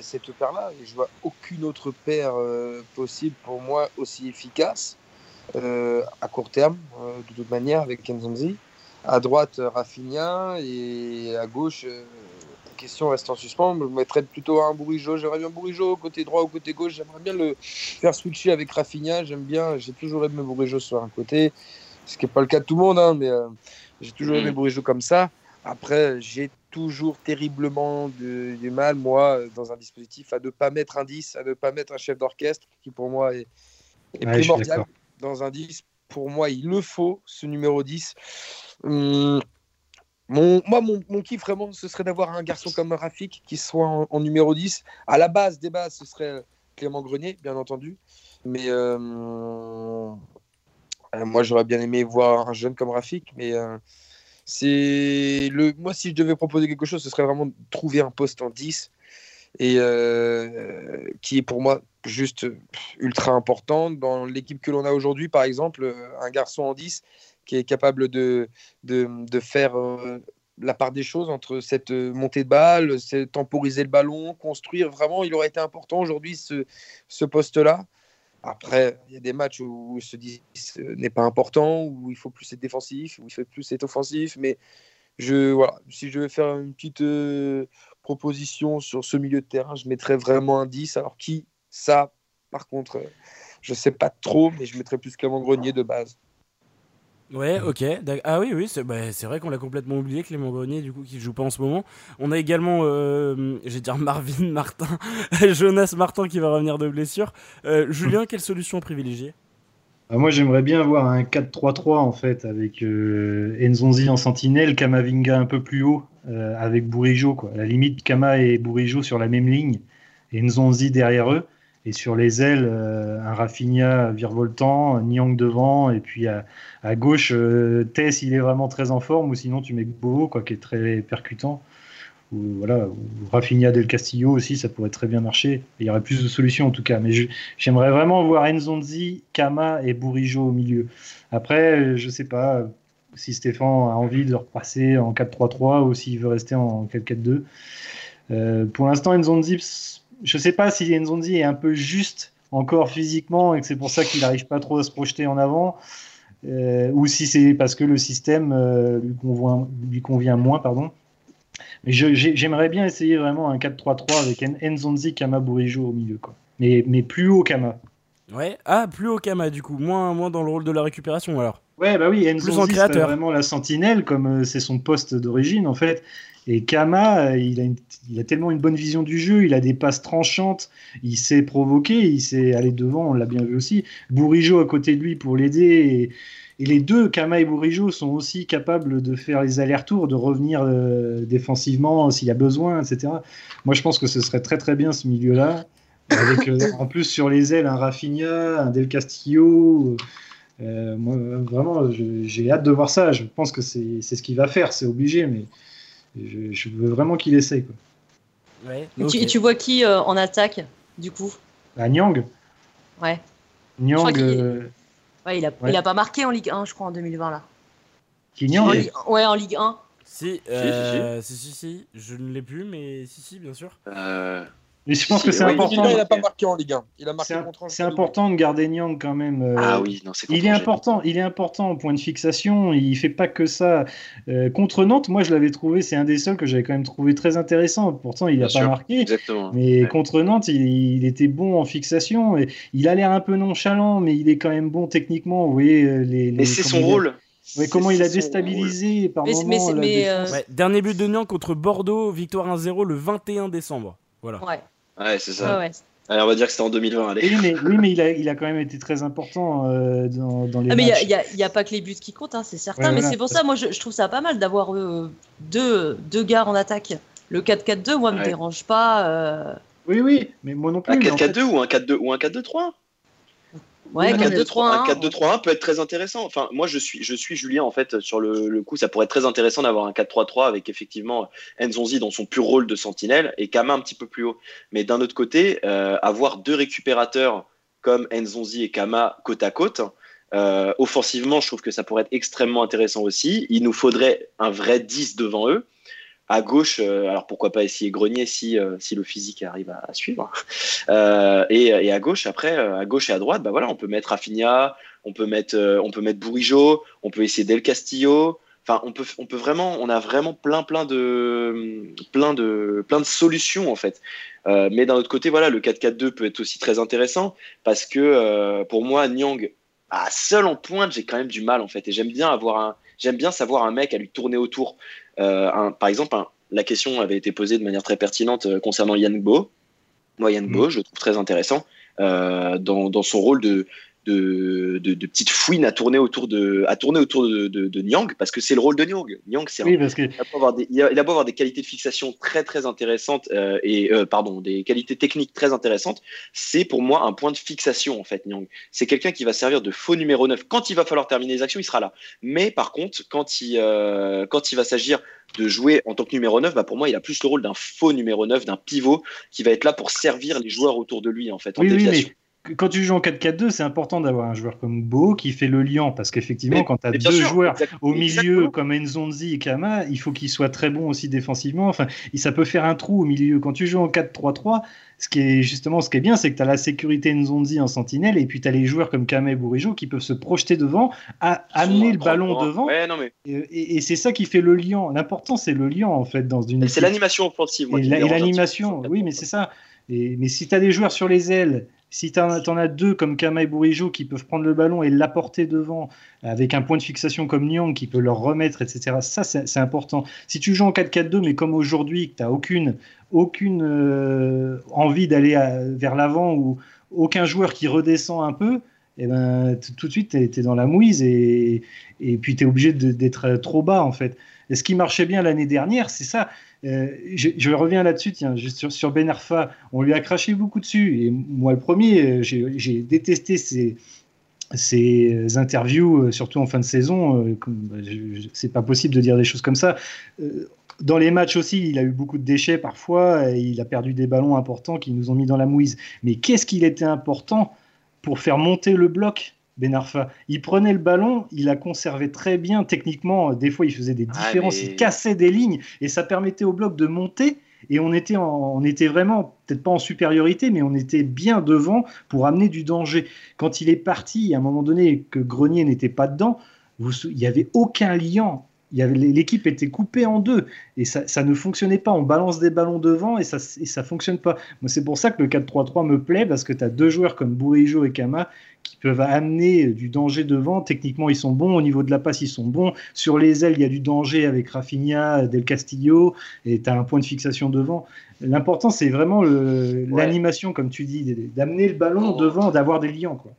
cette paire-là. Et je vois aucune autre paire euh, possible pour moi aussi efficace euh, à court terme, de toute manière, avec Kenzonzi. À droite, Rafinha et à gauche, la question reste en suspens. Je mettrais plutôt un Bourigeau. J'aimerais bien Bourigeau côté droit ou côté gauche. J'aimerais bien le faire switcher avec Rafinha. J'aime bien, j'ai toujours aimé Bourigeau sur un côté, ce qui n'est pas le cas de tout le monde, hein, mais j'ai toujours aimé mm. Bourigeau comme ça. Après, j'ai toujours terriblement du mal, moi, dans un dispositif, à ne pas mettre un 10, à ne pas mettre un chef d'orchestre, qui pour moi est, primordial. Dans un 10, pour moi, il le faut, ce numéro 10. Hum, mon, moi, mon, mon, kiff, vraiment, ce serait d'avoir un garçon comme Rafik qui soit en, numéro 10. À la base des bases, ce serait Clément Grenier, bien entendu. Mais euh, euh, moi, j'aurais bien aimé voir un jeune comme Rafik, mais euh, c'est le moi si je devais proposer quelque chose, ce serait vraiment de trouver un poste en 10 et euh, qui est pour moi juste ultra important dans l'équipe que l'on a aujourd'hui par exemple un garçon en 10 qui est capable de, faire euh, la part des choses entre cette montée de balle, temporiser le ballon, construire. Vraiment, il aurait été important aujourd'hui ce, ce poste-là. Après, il y a des matchs où se dit ce n'est pas important, où il faut plus être défensif, où il faut plus être offensif. Mais je, voilà, si je devais faire une petite euh, proposition sur ce milieu de terrain, je mettrais vraiment un 10. Alors qui? Ça, par contre, euh, je ne sais pas trop, mais je mettrais plus Clément Grenier de base. Ouais, ok. Ah oui, oui, c'est bah, vrai qu'on l'a complètement oublié, Clément Grenier, du coup, qui joue pas en ce moment. On a également, euh, je vais dire Marvin Martin, Jonas Martin qui va revenir de blessure. Euh, Julien, quelle solution privilégiée ah, Moi, j'aimerais bien avoir un 4-3-3 en fait, avec euh, Enzonzi en sentinelle, Kamavinga un peu plus haut, euh, avec Bourigeau. Quoi. À la limite, Kama et Bourigeau sur la même ligne, et Enzonzi derrière eux. Et sur les ailes, euh, un Rafinha virevoltant, un Nyang devant, et puis à, gauche, euh, Tess, il est vraiment très en forme, ou sinon tu mets Bovo, quoi, qui est très percutant. Ou, voilà, Rafinha del Castillo aussi, ça pourrait très bien marcher. Il y aurait plus de solutions en tout cas. Mais j'aimerais vraiment voir Enzonzi, Kama et Bourigeau au milieu. Après, je sais pas si Stéphane a envie de repasser en 4-3-3 ou s'il veut rester en 4-4-2. Euh, pour l'instant, Enzonzi je sais pas si Nzonzi est un peu juste encore physiquement et que c'est pour ça qu'il n'arrive pas trop à se projeter en avant, euh, ou si c'est parce que le système euh, lui, convient, moins, pardon. Mais j'aimerais bien essayer vraiment un 4-3-3 avec Nzonzi, Kama, Bourigeau au milieu, quoi. Mais, mais plus haut Kama. Ouais, ah, plus haut Kama du coup, moins, moins dans le rôle de la récupération alors. Ouais, bah oui, Nzonzi c'est vraiment la sentinelle, comme euh, c'est son poste d'origine en fait. Et Kama, il a, il a, tellement une bonne vision du jeu, il a des passes tranchantes, il sait provoquer, il sait aller devant, on l'a bien vu aussi. Bourigeau à côté de lui pour l'aider. Et, les deux, Kama et Bourigeau, sont aussi capables de faire les allers-retours, de revenir euh, défensivement s'il y a besoin, etc. Moi, je pense que ce serait très très bien ce milieu-là. Avec euh, en plus sur les ailes un Rafinha, un Del Castillo. Euh, moi, vraiment, j'ai hâte de voir ça. Je pense que c'est ce qu'il va faire, c'est obligé, mais je, veux vraiment qu'il essaye. Quoi. et, tu, vois qui euh, en attaque, du coup? Bah, Nyang. Ouais. Nyang. Euh, ouais, il, a, il a pas marqué en Ligue 1, je crois, en 2020. là. Qui Nyang Ouais, en Ligue 1. Si, euh, si, si, si, je ne l'ai plus, mais si, si, bien sûr. Euh, Mais je pense que c'est important. Il n'a pas marqué en Ligue 1. Il a marqué C'est important de garder Nyang quand même. Euh, ah oui, non, c'est Il est important. Il est important au point de fixation. Il fait pas que ça. Euh, contre Nantes, moi, je l'avais trouvé. C'est un des seuls que j'avais quand même trouvé très intéressant. Pourtant, il n'a pas marqué. Exactement. Mais contre Nantes, il, était bon en fixation. Et il a l'air un peu nonchalant, mais il est quand même bon techniquement. Vous voyez euh, les. mais c'est son rôle. Mais comment il a déstabilisé par moment, Dernier but de Nyang contre Bordeaux, victoire 1-0 le 21 décembre. Voilà. Ouais. Ouais, c'est ça. Allez, on va dire que c'était en 2020. Allez. Oui, mais, oui, mais il, a, il, a, quand même été très important euh, dans, dans, les ah, mais il n'y a, a, pas que les buts qui comptent, hein, c'est certain. mais c'est pour ça, moi, je, je, trouve ça pas mal d'avoir euh, deux, deux gars en attaque. Le 4-4-2, moi, ouais. me dérange pas. Euh... Oui, oui, mais moi non plus. Un 4-4-2 ou un 4-2 ou un 4-2-3 Ouais, un 4-2-3-1 peut être très intéressant. Enfin, moi, je suis, je suis Julien, en fait, sur le, le coup, ça pourrait être très intéressant d'avoir un 4-3-3 avec effectivement Nzonzi dans son pur rôle de sentinelle et Kama un petit peu plus haut. Mais d'un autre côté, euh, avoir deux récupérateurs comme Nzonzi et Kama côte à côte, euh, offensivement, je trouve que ça pourrait être extrêmement intéressant aussi. Il nous faudrait un vrai 10 devant eux. À gauche, euh, alors pourquoi pas essayer Grenier si, euh, si le physique arrive à, suivre. Euh, et, à gauche, après, à gauche et à droite, bah voilà, on peut mettre Rafinha, on peut mettre, on peut mettre Bourigeau, on peut essayer Del Castillo. Enfin, on peut, on peut vraiment, on a vraiment plein, plein de, plein de, plein de solutions en fait. mais d'un autre côté, voilà, le 4-4-2 peut être aussi très intéressant parce que pour moi, Nyang, à seul en pointe, j'ai quand même du mal en fait. Et j'aime bien avoir un, j'aime bien savoir un mec à lui tourner autour. Euh, un, par exemple, un, la question avait été posée de manière très pertinente euh, concernant Yann Bo. Moi, Yann Bo, je le trouve très intéressant euh, dans, dans, son rôle de, de, de, de petites fouines à tourner autour de, à tourner autour de, de, de Nyang, parce que c'est le rôle de Nyang. Nyang, c'est oui, que... il, a beau avoir des, il, a, il a beau avoir des qualités de fixation très très intéressantes euh, et euh, pardon, des qualités techniques très intéressantes. C'est pour moi un point de fixation en fait, Nyang. C'est quelqu'un qui va servir de faux numéro 9. Quand il va falloir terminer les actions, il sera là. Mais par contre, quand il, euh, quand il va s'agir de jouer en tant que numéro 9, bah pour moi, il a plus le rôle d'un faux numéro 9, d'un pivot qui va être là pour servir les joueurs autour de lui en fait en oui, déviation. Oui, mais quand tu joues en 4-4-2, c'est important d'avoir un joueur comme Beau qui fait le lien parce qu'effectivement, quand tu as deux sûr, joueurs au milieu exactement. comme Nzonzi et Kama, il faut qu'ils soient très bons aussi défensivement. Enfin, ça peut faire un trou au milieu. Quand tu joues en 4-3-3, ce qui est justement ce qui est bien, c'est que tu as la sécurité Nzonzi en sentinelle et puis tu as les joueurs comme Kama et Bourigeau qui peuvent se projeter devant, à, amener le ballon devant. Ouais, non, mais... Et, et, et c'est ça qui fait le lien. L'important, c'est le lien en fait dans une. C'est l'animation offensive. Moi, et l'animation, oui, mais c'est ça. Et, mais si tu as des joueurs sur les ailes si tu en, as deux comme Kama et Bourigeau qui peuvent prendre le ballon et l'apporter devant avec un point de fixation comme Nyang qui peut leur remettre, etc., ça c'est important. Si tu joues en 4-4-2, mais comme aujourd'hui, que tu n'as aucune, aucune euh, envie d'aller vers l'avant ou aucun joueur qui redescend un peu, et eh ben, tout de suite, tu dans la mouise et, et puis tu es obligé d'être trop bas en fait. Et ce qui marchait bien l'année dernière, c'est ça. Euh, je, reviens là-dessus, sur, sur, Ben Arfa, on lui a craché beaucoup dessus. Et moi, le premier, j'ai détesté ses, interviews, surtout en fin de saison. Bah, c'est pas possible de dire des choses comme ça. Euh, dans les matchs aussi, il a eu beaucoup de déchets parfois. Il a perdu des ballons importants qui nous ont mis dans la mouise. Mais qu'est-ce qu'il était important pour faire monter le bloc? Ben Arfa. Il prenait le ballon, il a conservé très bien techniquement. Des fois, il faisait des différences, ah, mais... il cassait des lignes et ça permettait au bloc de monter. Et on était, en, on était vraiment, peut-être pas en supériorité, mais on était bien devant pour amener du danger. Quand il est parti, à un moment donné, que Grenier n'était pas dedans, vous, il n'y avait aucun lien l'équipe était coupée en deux et ça, ça, ne fonctionnait pas. On balance des ballons devant et ça et ça fonctionne pas. Moi, c'est pour ça que le 4-3-3 me plaît parce que tu as deux joueurs comme Bourigeau et Kama qui peuvent amener du danger devant. Techniquement, ils sont bons. Au niveau de la passe, ils sont bons. Sur les ailes, il y a du danger avec Rafinha, Del Castillo et tu as un point de fixation devant. L'important, c'est vraiment l'animation, ouais. comme tu dis, d'amener le ballon oh. devant, d'avoir des liens. Quoi.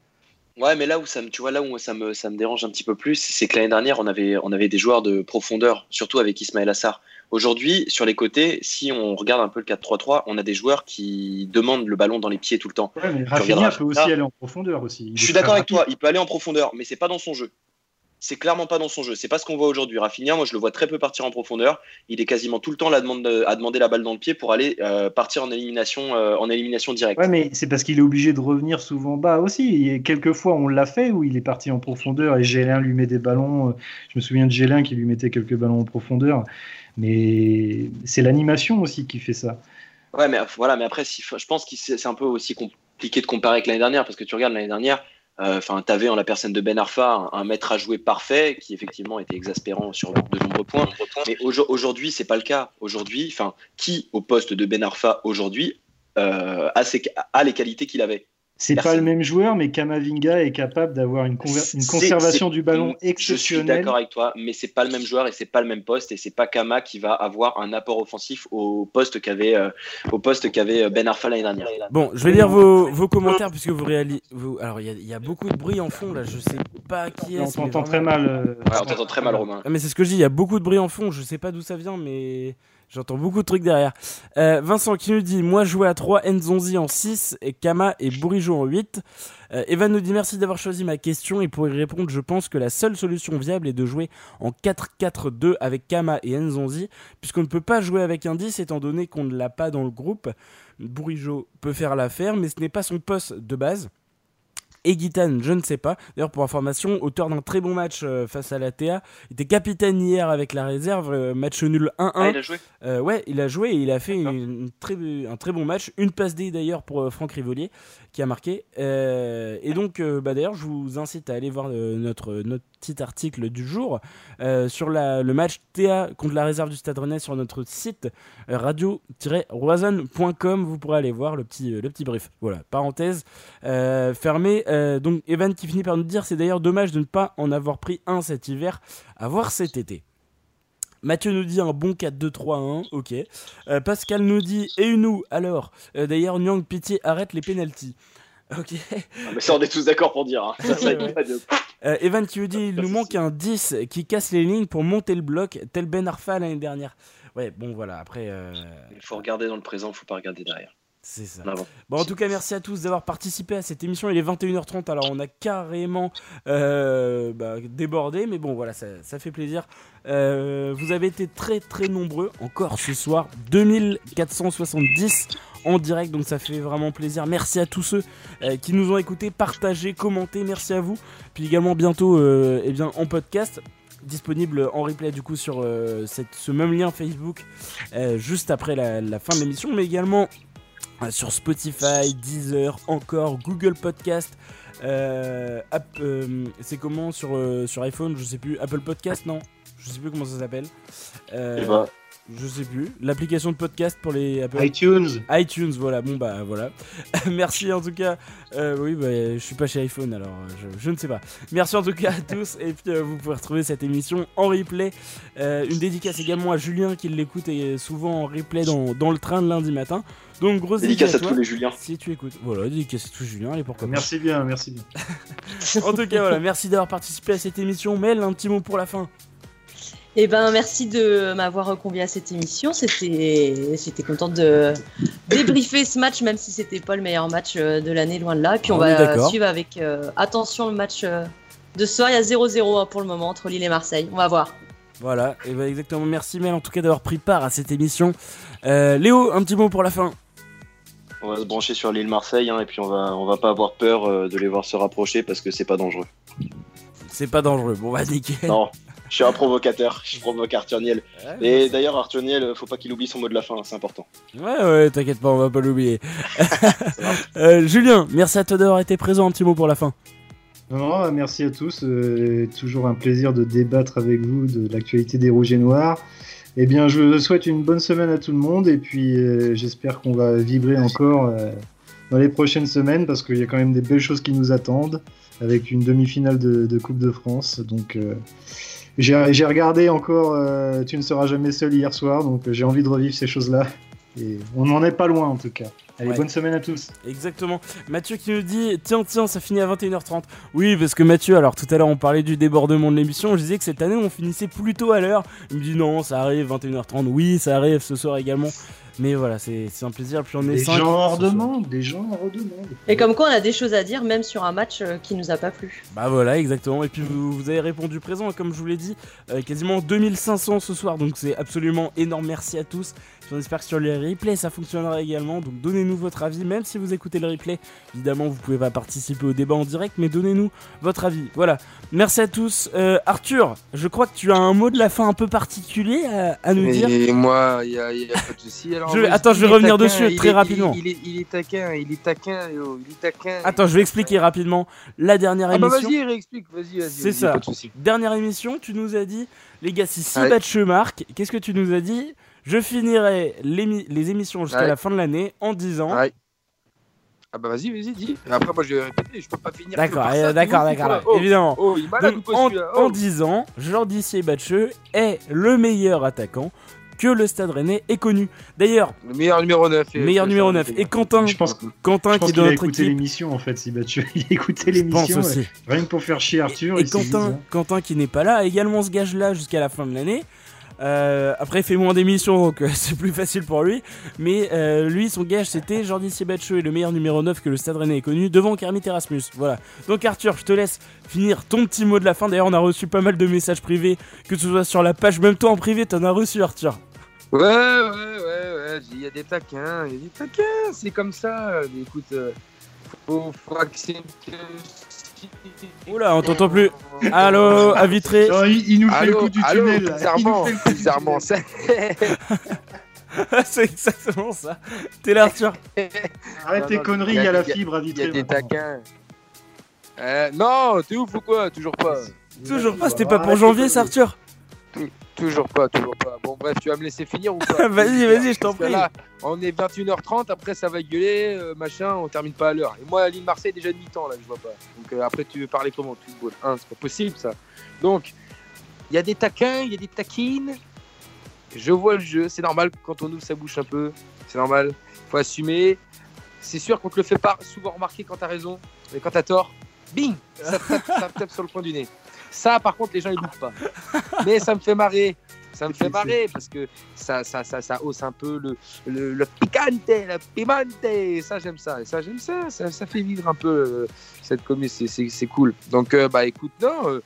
Ouais, mais là où ça me, tu vois, là où ça me, ça me dérange un petit peu plus, c'est que l'année dernière, on avait, on avait des joueurs de profondeur, surtout avec Ismaël Assar. Aujourd'hui, sur les côtés, si on regarde un peu le 4-3-3, on a des joueurs qui demandent le ballon dans les pieds tout le temps. Ouais, mais Rafinha peut aussi aller en profondeur aussi. Il je suis d'accord avec toi, il peut aller en profondeur, mais c'est pas dans son jeu c'est clairement pas dans son jeu. C'est pas ce qu'on voit aujourd'hui. Rafinha, moi, je le vois très peu partir en profondeur. Il est quasiment tout le temps là à demander la balle dans le pied pour aller euh, partir en élimination, euh, en élimination directe. Ouais, mais c'est parce qu'il est obligé de revenir souvent bas aussi. Et quelques fois, on l'a fait où il est parti en profondeur et Gélin lui met des ballons. Je me souviens de Gélin qui lui mettait quelques ballons en profondeur. Mais c'est l'animation aussi qui fait ça. Ouais, mais voilà, mais après, si, je pense que c'est un peu aussi compliqué de comparer avec l'année dernière parce que tu regardes l'année dernière, euh, enfin, tu avais en la personne de Ben Arfa un, maître à jouer parfait qui effectivement était exaspérant sur de nombreux points. Mais aujourd'hui, c'est pas le cas. Aujourd'hui, enfin, qui au poste de Ben Arfa aujourd'hui euh, a, les qualités qu'il avait? C'est pas le même joueur, mais Kamavinga est capable d'avoir une, conservation du ballon exceptionnelle. Je suis d'accord avec toi, mais c'est pas le même joueur et c'est pas le même poste et c'est pas Kama qui va avoir un apport offensif au poste qu'avait euh, au poste qu'avait euh, Ben Arfa l'année dernière. Bon, je vais lire vos, vos commentaires puisque vous réalisez. alors il y, a beaucoup de bruit en fond là, je sais pas qui est. On t'entend très mal. Euh, on t'entend très mal, Romain. Ah, mais c'est ce que je dis, il y a beaucoup de bruit en fond. Je sais pas d'où ça vient, mais J'entends beaucoup de trucs derrière. Euh, Vincent qui nous dit Moi jouais à 3, Nzonzi en 6, et Kama et Bourigeau en 8. Euh, Evan nous dit Merci d'avoir choisi ma question. Et pour y répondre, je pense que la seule solution viable est de jouer en 4-4-2 avec Kama et Nzonzi, puisqu'on ne peut pas jouer avec un 10 étant donné qu'on ne l'a pas dans le groupe. Bourigeau peut faire l'affaire, mais ce n'est pas son poste de base. Et je ne sais pas. D'ailleurs, pour information, auteur d'un très bon match euh, face à la TA, il était capitaine hier avec la réserve, euh, match nul 1-1. Ah, il a joué euh, Ouais, il a joué et il a fait une, très, un très bon match. Une passe D d'ailleurs pour Franck Rivolier qui a marqué. et donc, bah, d'ailleurs, je vous incite à aller voir notre, notre petit article du jour sur la, le match TA contre la réserve du Stade Rennais sur notre site radio-roison.com. Vous pourrez aller voir le petit, le petit brief. Voilà, parenthèse fermée. Euh, donc Evan qui finit par nous dire c'est d'ailleurs dommage de ne pas en avoir pris un cet hiver, à voir cet été. Mathieu nous dit un bon 4-2-3-1, ok. Euh, Pascal nous dit et nous alors? Euh, D'ailleurs, Nyang Pitié arrête les penalties. Ok. Ah, mais ça, on est tous d'accord pour dire. Hein. Evan qui nous dit il nous manque un 10 qui casse les lignes pour monter le bloc, tel Ben Arfa l'année dernière. Ouais, bon voilà, après. Il faut regarder dans le présent, il faut pas regarder derrière. C'est ça. Bon, en tout cas, merci à tous d'avoir participé à cette émission. Il est 21h30, alors on a carrément euh, bah, débordé, mais bon, voilà, ça, fait plaisir. Euh, vous avez été très très nombreux encore ce soir, 2470 en direct, donc ça fait vraiment plaisir. Merci à tous ceux euh, qui nous ont écoutés, partagé, commenté, merci à vous. Puis également bientôt eh bien, en podcast disponible en replay du coup sur cette, ce même lien Facebook juste après la, la fin de l'émission, mais également sur Spotify, Deezer, encore Google Podcast. Euh, euh, c'est comment sur, sur iPhone Je sais plus. Apple Podcast Non? Je sais plus comment ça s'appelle. Eh ben, je sais plus. L'application de podcast pour les Apple... iTunes. iTunes, voilà. Bon bah voilà. Merci en tout cas. Euh, oui, bah, je suis pas chez iPhone alors je, ne sais pas. Merci en tout cas à tous et puis euh, vous pouvez retrouver cette émission en replay. Euh, une dédicace également à Julien qui l'écoute et souvent en replay dans, dans, le train de lundi matin. Donc grosse dédicace à, tous les Juliens. Si tu écoutes, voilà, dédicace à tous Julien et pourquoi Merci bien, merci bien. en tout cas voilà, merci d'avoir participé à cette émission. Mel, un petit mot pour la fin. Eh ben, merci de m'avoir reconvié à cette émission. C'était, j'étais contente de débriefer ce match, même si c'était pas le meilleur match euh, de l'année, loin de là. Et puis on, va suivre avec euh, attention le match euh, de ce soir. Il y a 0-0 hein, pour le moment entre Lille et Marseille. On va voir. Voilà, et ben exactement. Merci Mel en tout cas d'avoir pris part à cette émission. Léo, un petit mot pour la fin. On va se brancher sur l'île Marseille hein, et puis on va, on va pas avoir peur de les voir se rapprocher parce que c'est pas dangereux. C'est pas dangereux. Bon, va nickel. Non, je suis un provocateur, je provoque Arthur Niel. et d'ailleurs, Arthur Niel, faut pas qu'il oublie son mot de la fin, c'est important. Ouais, ouais, t'inquiète pas, on va pas l'oublier. Euh, Julien, merci à toi d'avoir été présent. Un petit mot pour la fin. Non, merci à tous. Euh, toujours un plaisir de débattre avec vous de l'actualité des Rouges et Noirs. Eh bien, je souhaite une bonne semaine à tout le monde et puis euh, j'espère qu'on va vibrer encore dans les prochaines semaines parce qu'il y a quand même des belles choses qui nous attendent avec une demi-finale de, de Coupe de France. Donc, j'ai regardé encore euh, Tu ne seras jamais seul hier soir, donc euh, j'ai envie de revivre ces choses-là. Et on n'en est pas loin en tout cas. Allez, bonne semaine à tous. Exactement. Mathieu qui nous dit Tiens, tiens, ça finit à 21h30. Oui, parce que Mathieu, alors tout à l'heure on parlait du débordement de l'émission. Je disais que cette année on finissait plutôt à l'heure. Il me dit Non, ça arrive 21h30. Oui, ça arrive ce soir également. Mais voilà, c'est un plaisir. Puis on est des gens en redemandent, des gens en redemandent. Et comme quoi, on a des choses à dire, même sur un match euh, qui nous a pas plu. Bah voilà, exactement. Et puis vous, vous avez répondu présent, comme je vous l'ai dit, euh, quasiment 2500 ce soir, donc c'est absolument énorme. Merci à tous. On espère que sur les replays ça fonctionnera également. Donc donnez-nous votre avis, même si vous écoutez le replay. Évidemment, vous pouvez pas participer au débat en direct, mais donnez-nous votre avis. Voilà. Merci à tous. Euh, Arthur, je crois que tu as un mot de la fin un peu particulier à, nous dire. Et moi, il n'y a, pas de souci attends, je vais revenir dessus très rapidement. Il est, il est, taquin, il est taquin, il est taquin. Attends, je vais expliquer rapidement la dernière ah bah émission. vas-y, réexplique, vas-y, vas-y. C'est ça. Dernière émission, tu nous as dit, les gars, si 6 matchs marquent, qu'est-ce que tu nous as dit? Je finirai les, émissions jusqu'à la fin de l'année en disant. Ah bah vas-y, vas-y, dis. Après, moi, je vais répéter, je peux pas finir. D'accord, d'accord, d'accord, oh, évidemment. Oh, il en, en 10 ans, Jordi Siebatcheux est le meilleur attaquant que le Stade Rennais est connu. D'ailleurs, le meilleur numéro 9. meilleur numéro 9. Et Quentin, je pense, Quentin qui doit écouter l'émission en fait, Siebatcheux. Il a écouté l'émission. Rien que pour faire chier Arthur. Et, Quentin, Quentin qui n'est pas là a également ce gage-là jusqu'à la fin de l'année. Euh, après, il fait moins d'émissions, donc euh, c'est plus facile pour lui. Mais euh, lui, son gage, c'était Jordi Siebatcheux est le meilleur numéro 9 que le Stade Rennais ait connu devant Kermit Erasmus. Voilà. Donc, Arthur, je te laisse finir ton petit mot de la fin. D'ailleurs, on a reçu pas mal de messages privés, que ce soit sur la page, même toi en privé, t'en as reçu, Arthur. Ouais, ouais, ouais, ouais. Il y a des taquins, il y a des taquins, c'est comme ça. écoute, faut, faut Oula, on t'entend plus. Allô, à Vitré. il, nous fait le coup du tunnel. Bizarrement, bizarrement. C'est exactement ça. T'es là, Arthur. Arrête tes conneries, il y a la fibre à Vitré. Il y a des taquins. Euh, non, t'es ouf ou quoi? Toujours pas. Toujours pas, c'était pas pour janvier, ça, Arthur Toujours pas, toujours pas. Bon, bref, tu vas me laisser finir ou pas? Vas-y, vas-y, je t'en prie. Là, on est 21h30, après ça va gueuler, euh, machin, on termine pas à l'heure. Et moi, l'île Marseille, déjà demi-temps, là, je vois pas. Donc euh, après, tu veux parler comment Football? Hein, C'est pas possible, ça. Donc, il y a des taquins, il y a des taquines. Je vois le jeu, c'est normal quand on ouvre sa bouche un peu. C'est normal, faut assumer. C'est sûr qu'on te le fait pas souvent remarquer quand t'as raison, mais quand t'as tort, bing ça ça tape sur le coin du nez. Ça, par contre, les gens ils loupent pas. Mais ça me fait marrer. Ça me fait marrer parce que ça, ça, ça, ça hausse un peu le, le, le picante, le pimante. Ça, j'aime ça. Et ça, j'aime ça. ça. ça. fait vivre un peu euh, cette commune. C'est cool. Donc, euh, bah écoute, non. Euh,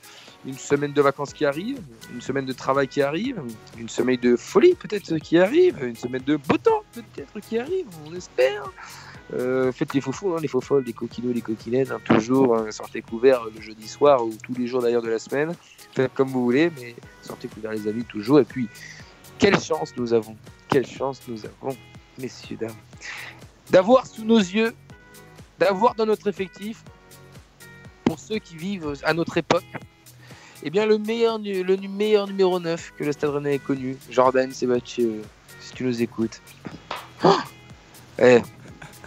une semaine de vacances qui arrive, une semaine de travail qui arrive, une semaine de folie peut-être qui arrive, une semaine de beau temps peut-être qui arrive, on espère. Euh, faites les faux fous, hein, les faux folles, les coquinos, les coquillettes, hein, toujours, hein, sortez couverts le jeudi soir ou tous les jours d'ailleurs de la semaine. Faites comme vous voulez, mais sortez couverts les amis toujours. Et puis, quelle chance nous avons, quelle chance nous avons, messieurs, dames, d'avoir sous nos yeux, d'avoir dans notre effectif, pour ceux qui vivent à notre époque, eh bien, le meilleur, le meilleur numéro 9 que le Stade Rennais ait connu, Jordan Sébastien, si tu nous écoutes. Oh eh,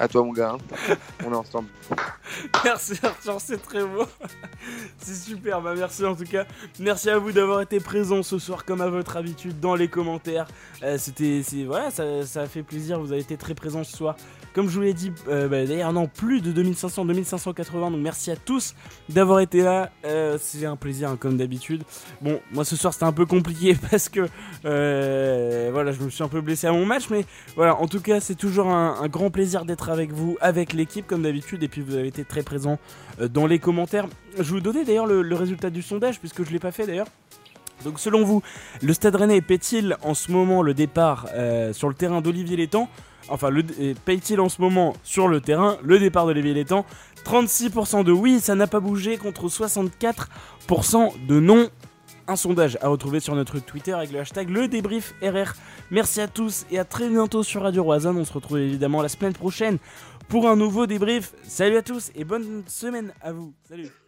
à toi, mon gars. Hein. On est ensemble. merci Arthur, c'est très beau. c'est super. Bah, merci en tout cas. Merci à vous d'avoir été présents ce soir, comme à votre habitude, dans les commentaires. Euh, c'était, voilà, ça, ça fait plaisir. Vous avez été très présents ce soir. Comme je vous l'ai dit, euh, bah, d'ailleurs, non, plus de 2500, 2580. Donc merci à tous d'avoir été là. Euh, c'est un plaisir, hein, comme d'habitude. Bon, moi ce soir c'était un peu compliqué parce que euh, voilà, je me suis un peu blessé à mon match. Mais voilà, en tout cas, c'est toujours un, grand plaisir d'être avec vous, avec l'équipe, comme d'habitude. Et puis vous avez été très présents dans les commentaires. Je vous donner d'ailleurs le, résultat du sondage, puisque je ne l'ai pas fait d'ailleurs. Donc selon vous, le Stade Rennais paie-t-il en ce moment le départ sur le terrain d'Olivier Létang? Enfin, le, paye-t-il en ce moment sur le terrain le départ de Lévi Létang 36% de oui, ça n'a pas bougé contre 64% de non. Un sondage à retrouver sur notre Twitter avec le hashtag le débrief RR. Merci à tous et à très bientôt sur Radio Roison. On se retrouve évidemment la semaine prochaine pour un nouveau débrief. Salut à tous et bonne semaine à vous. Salut.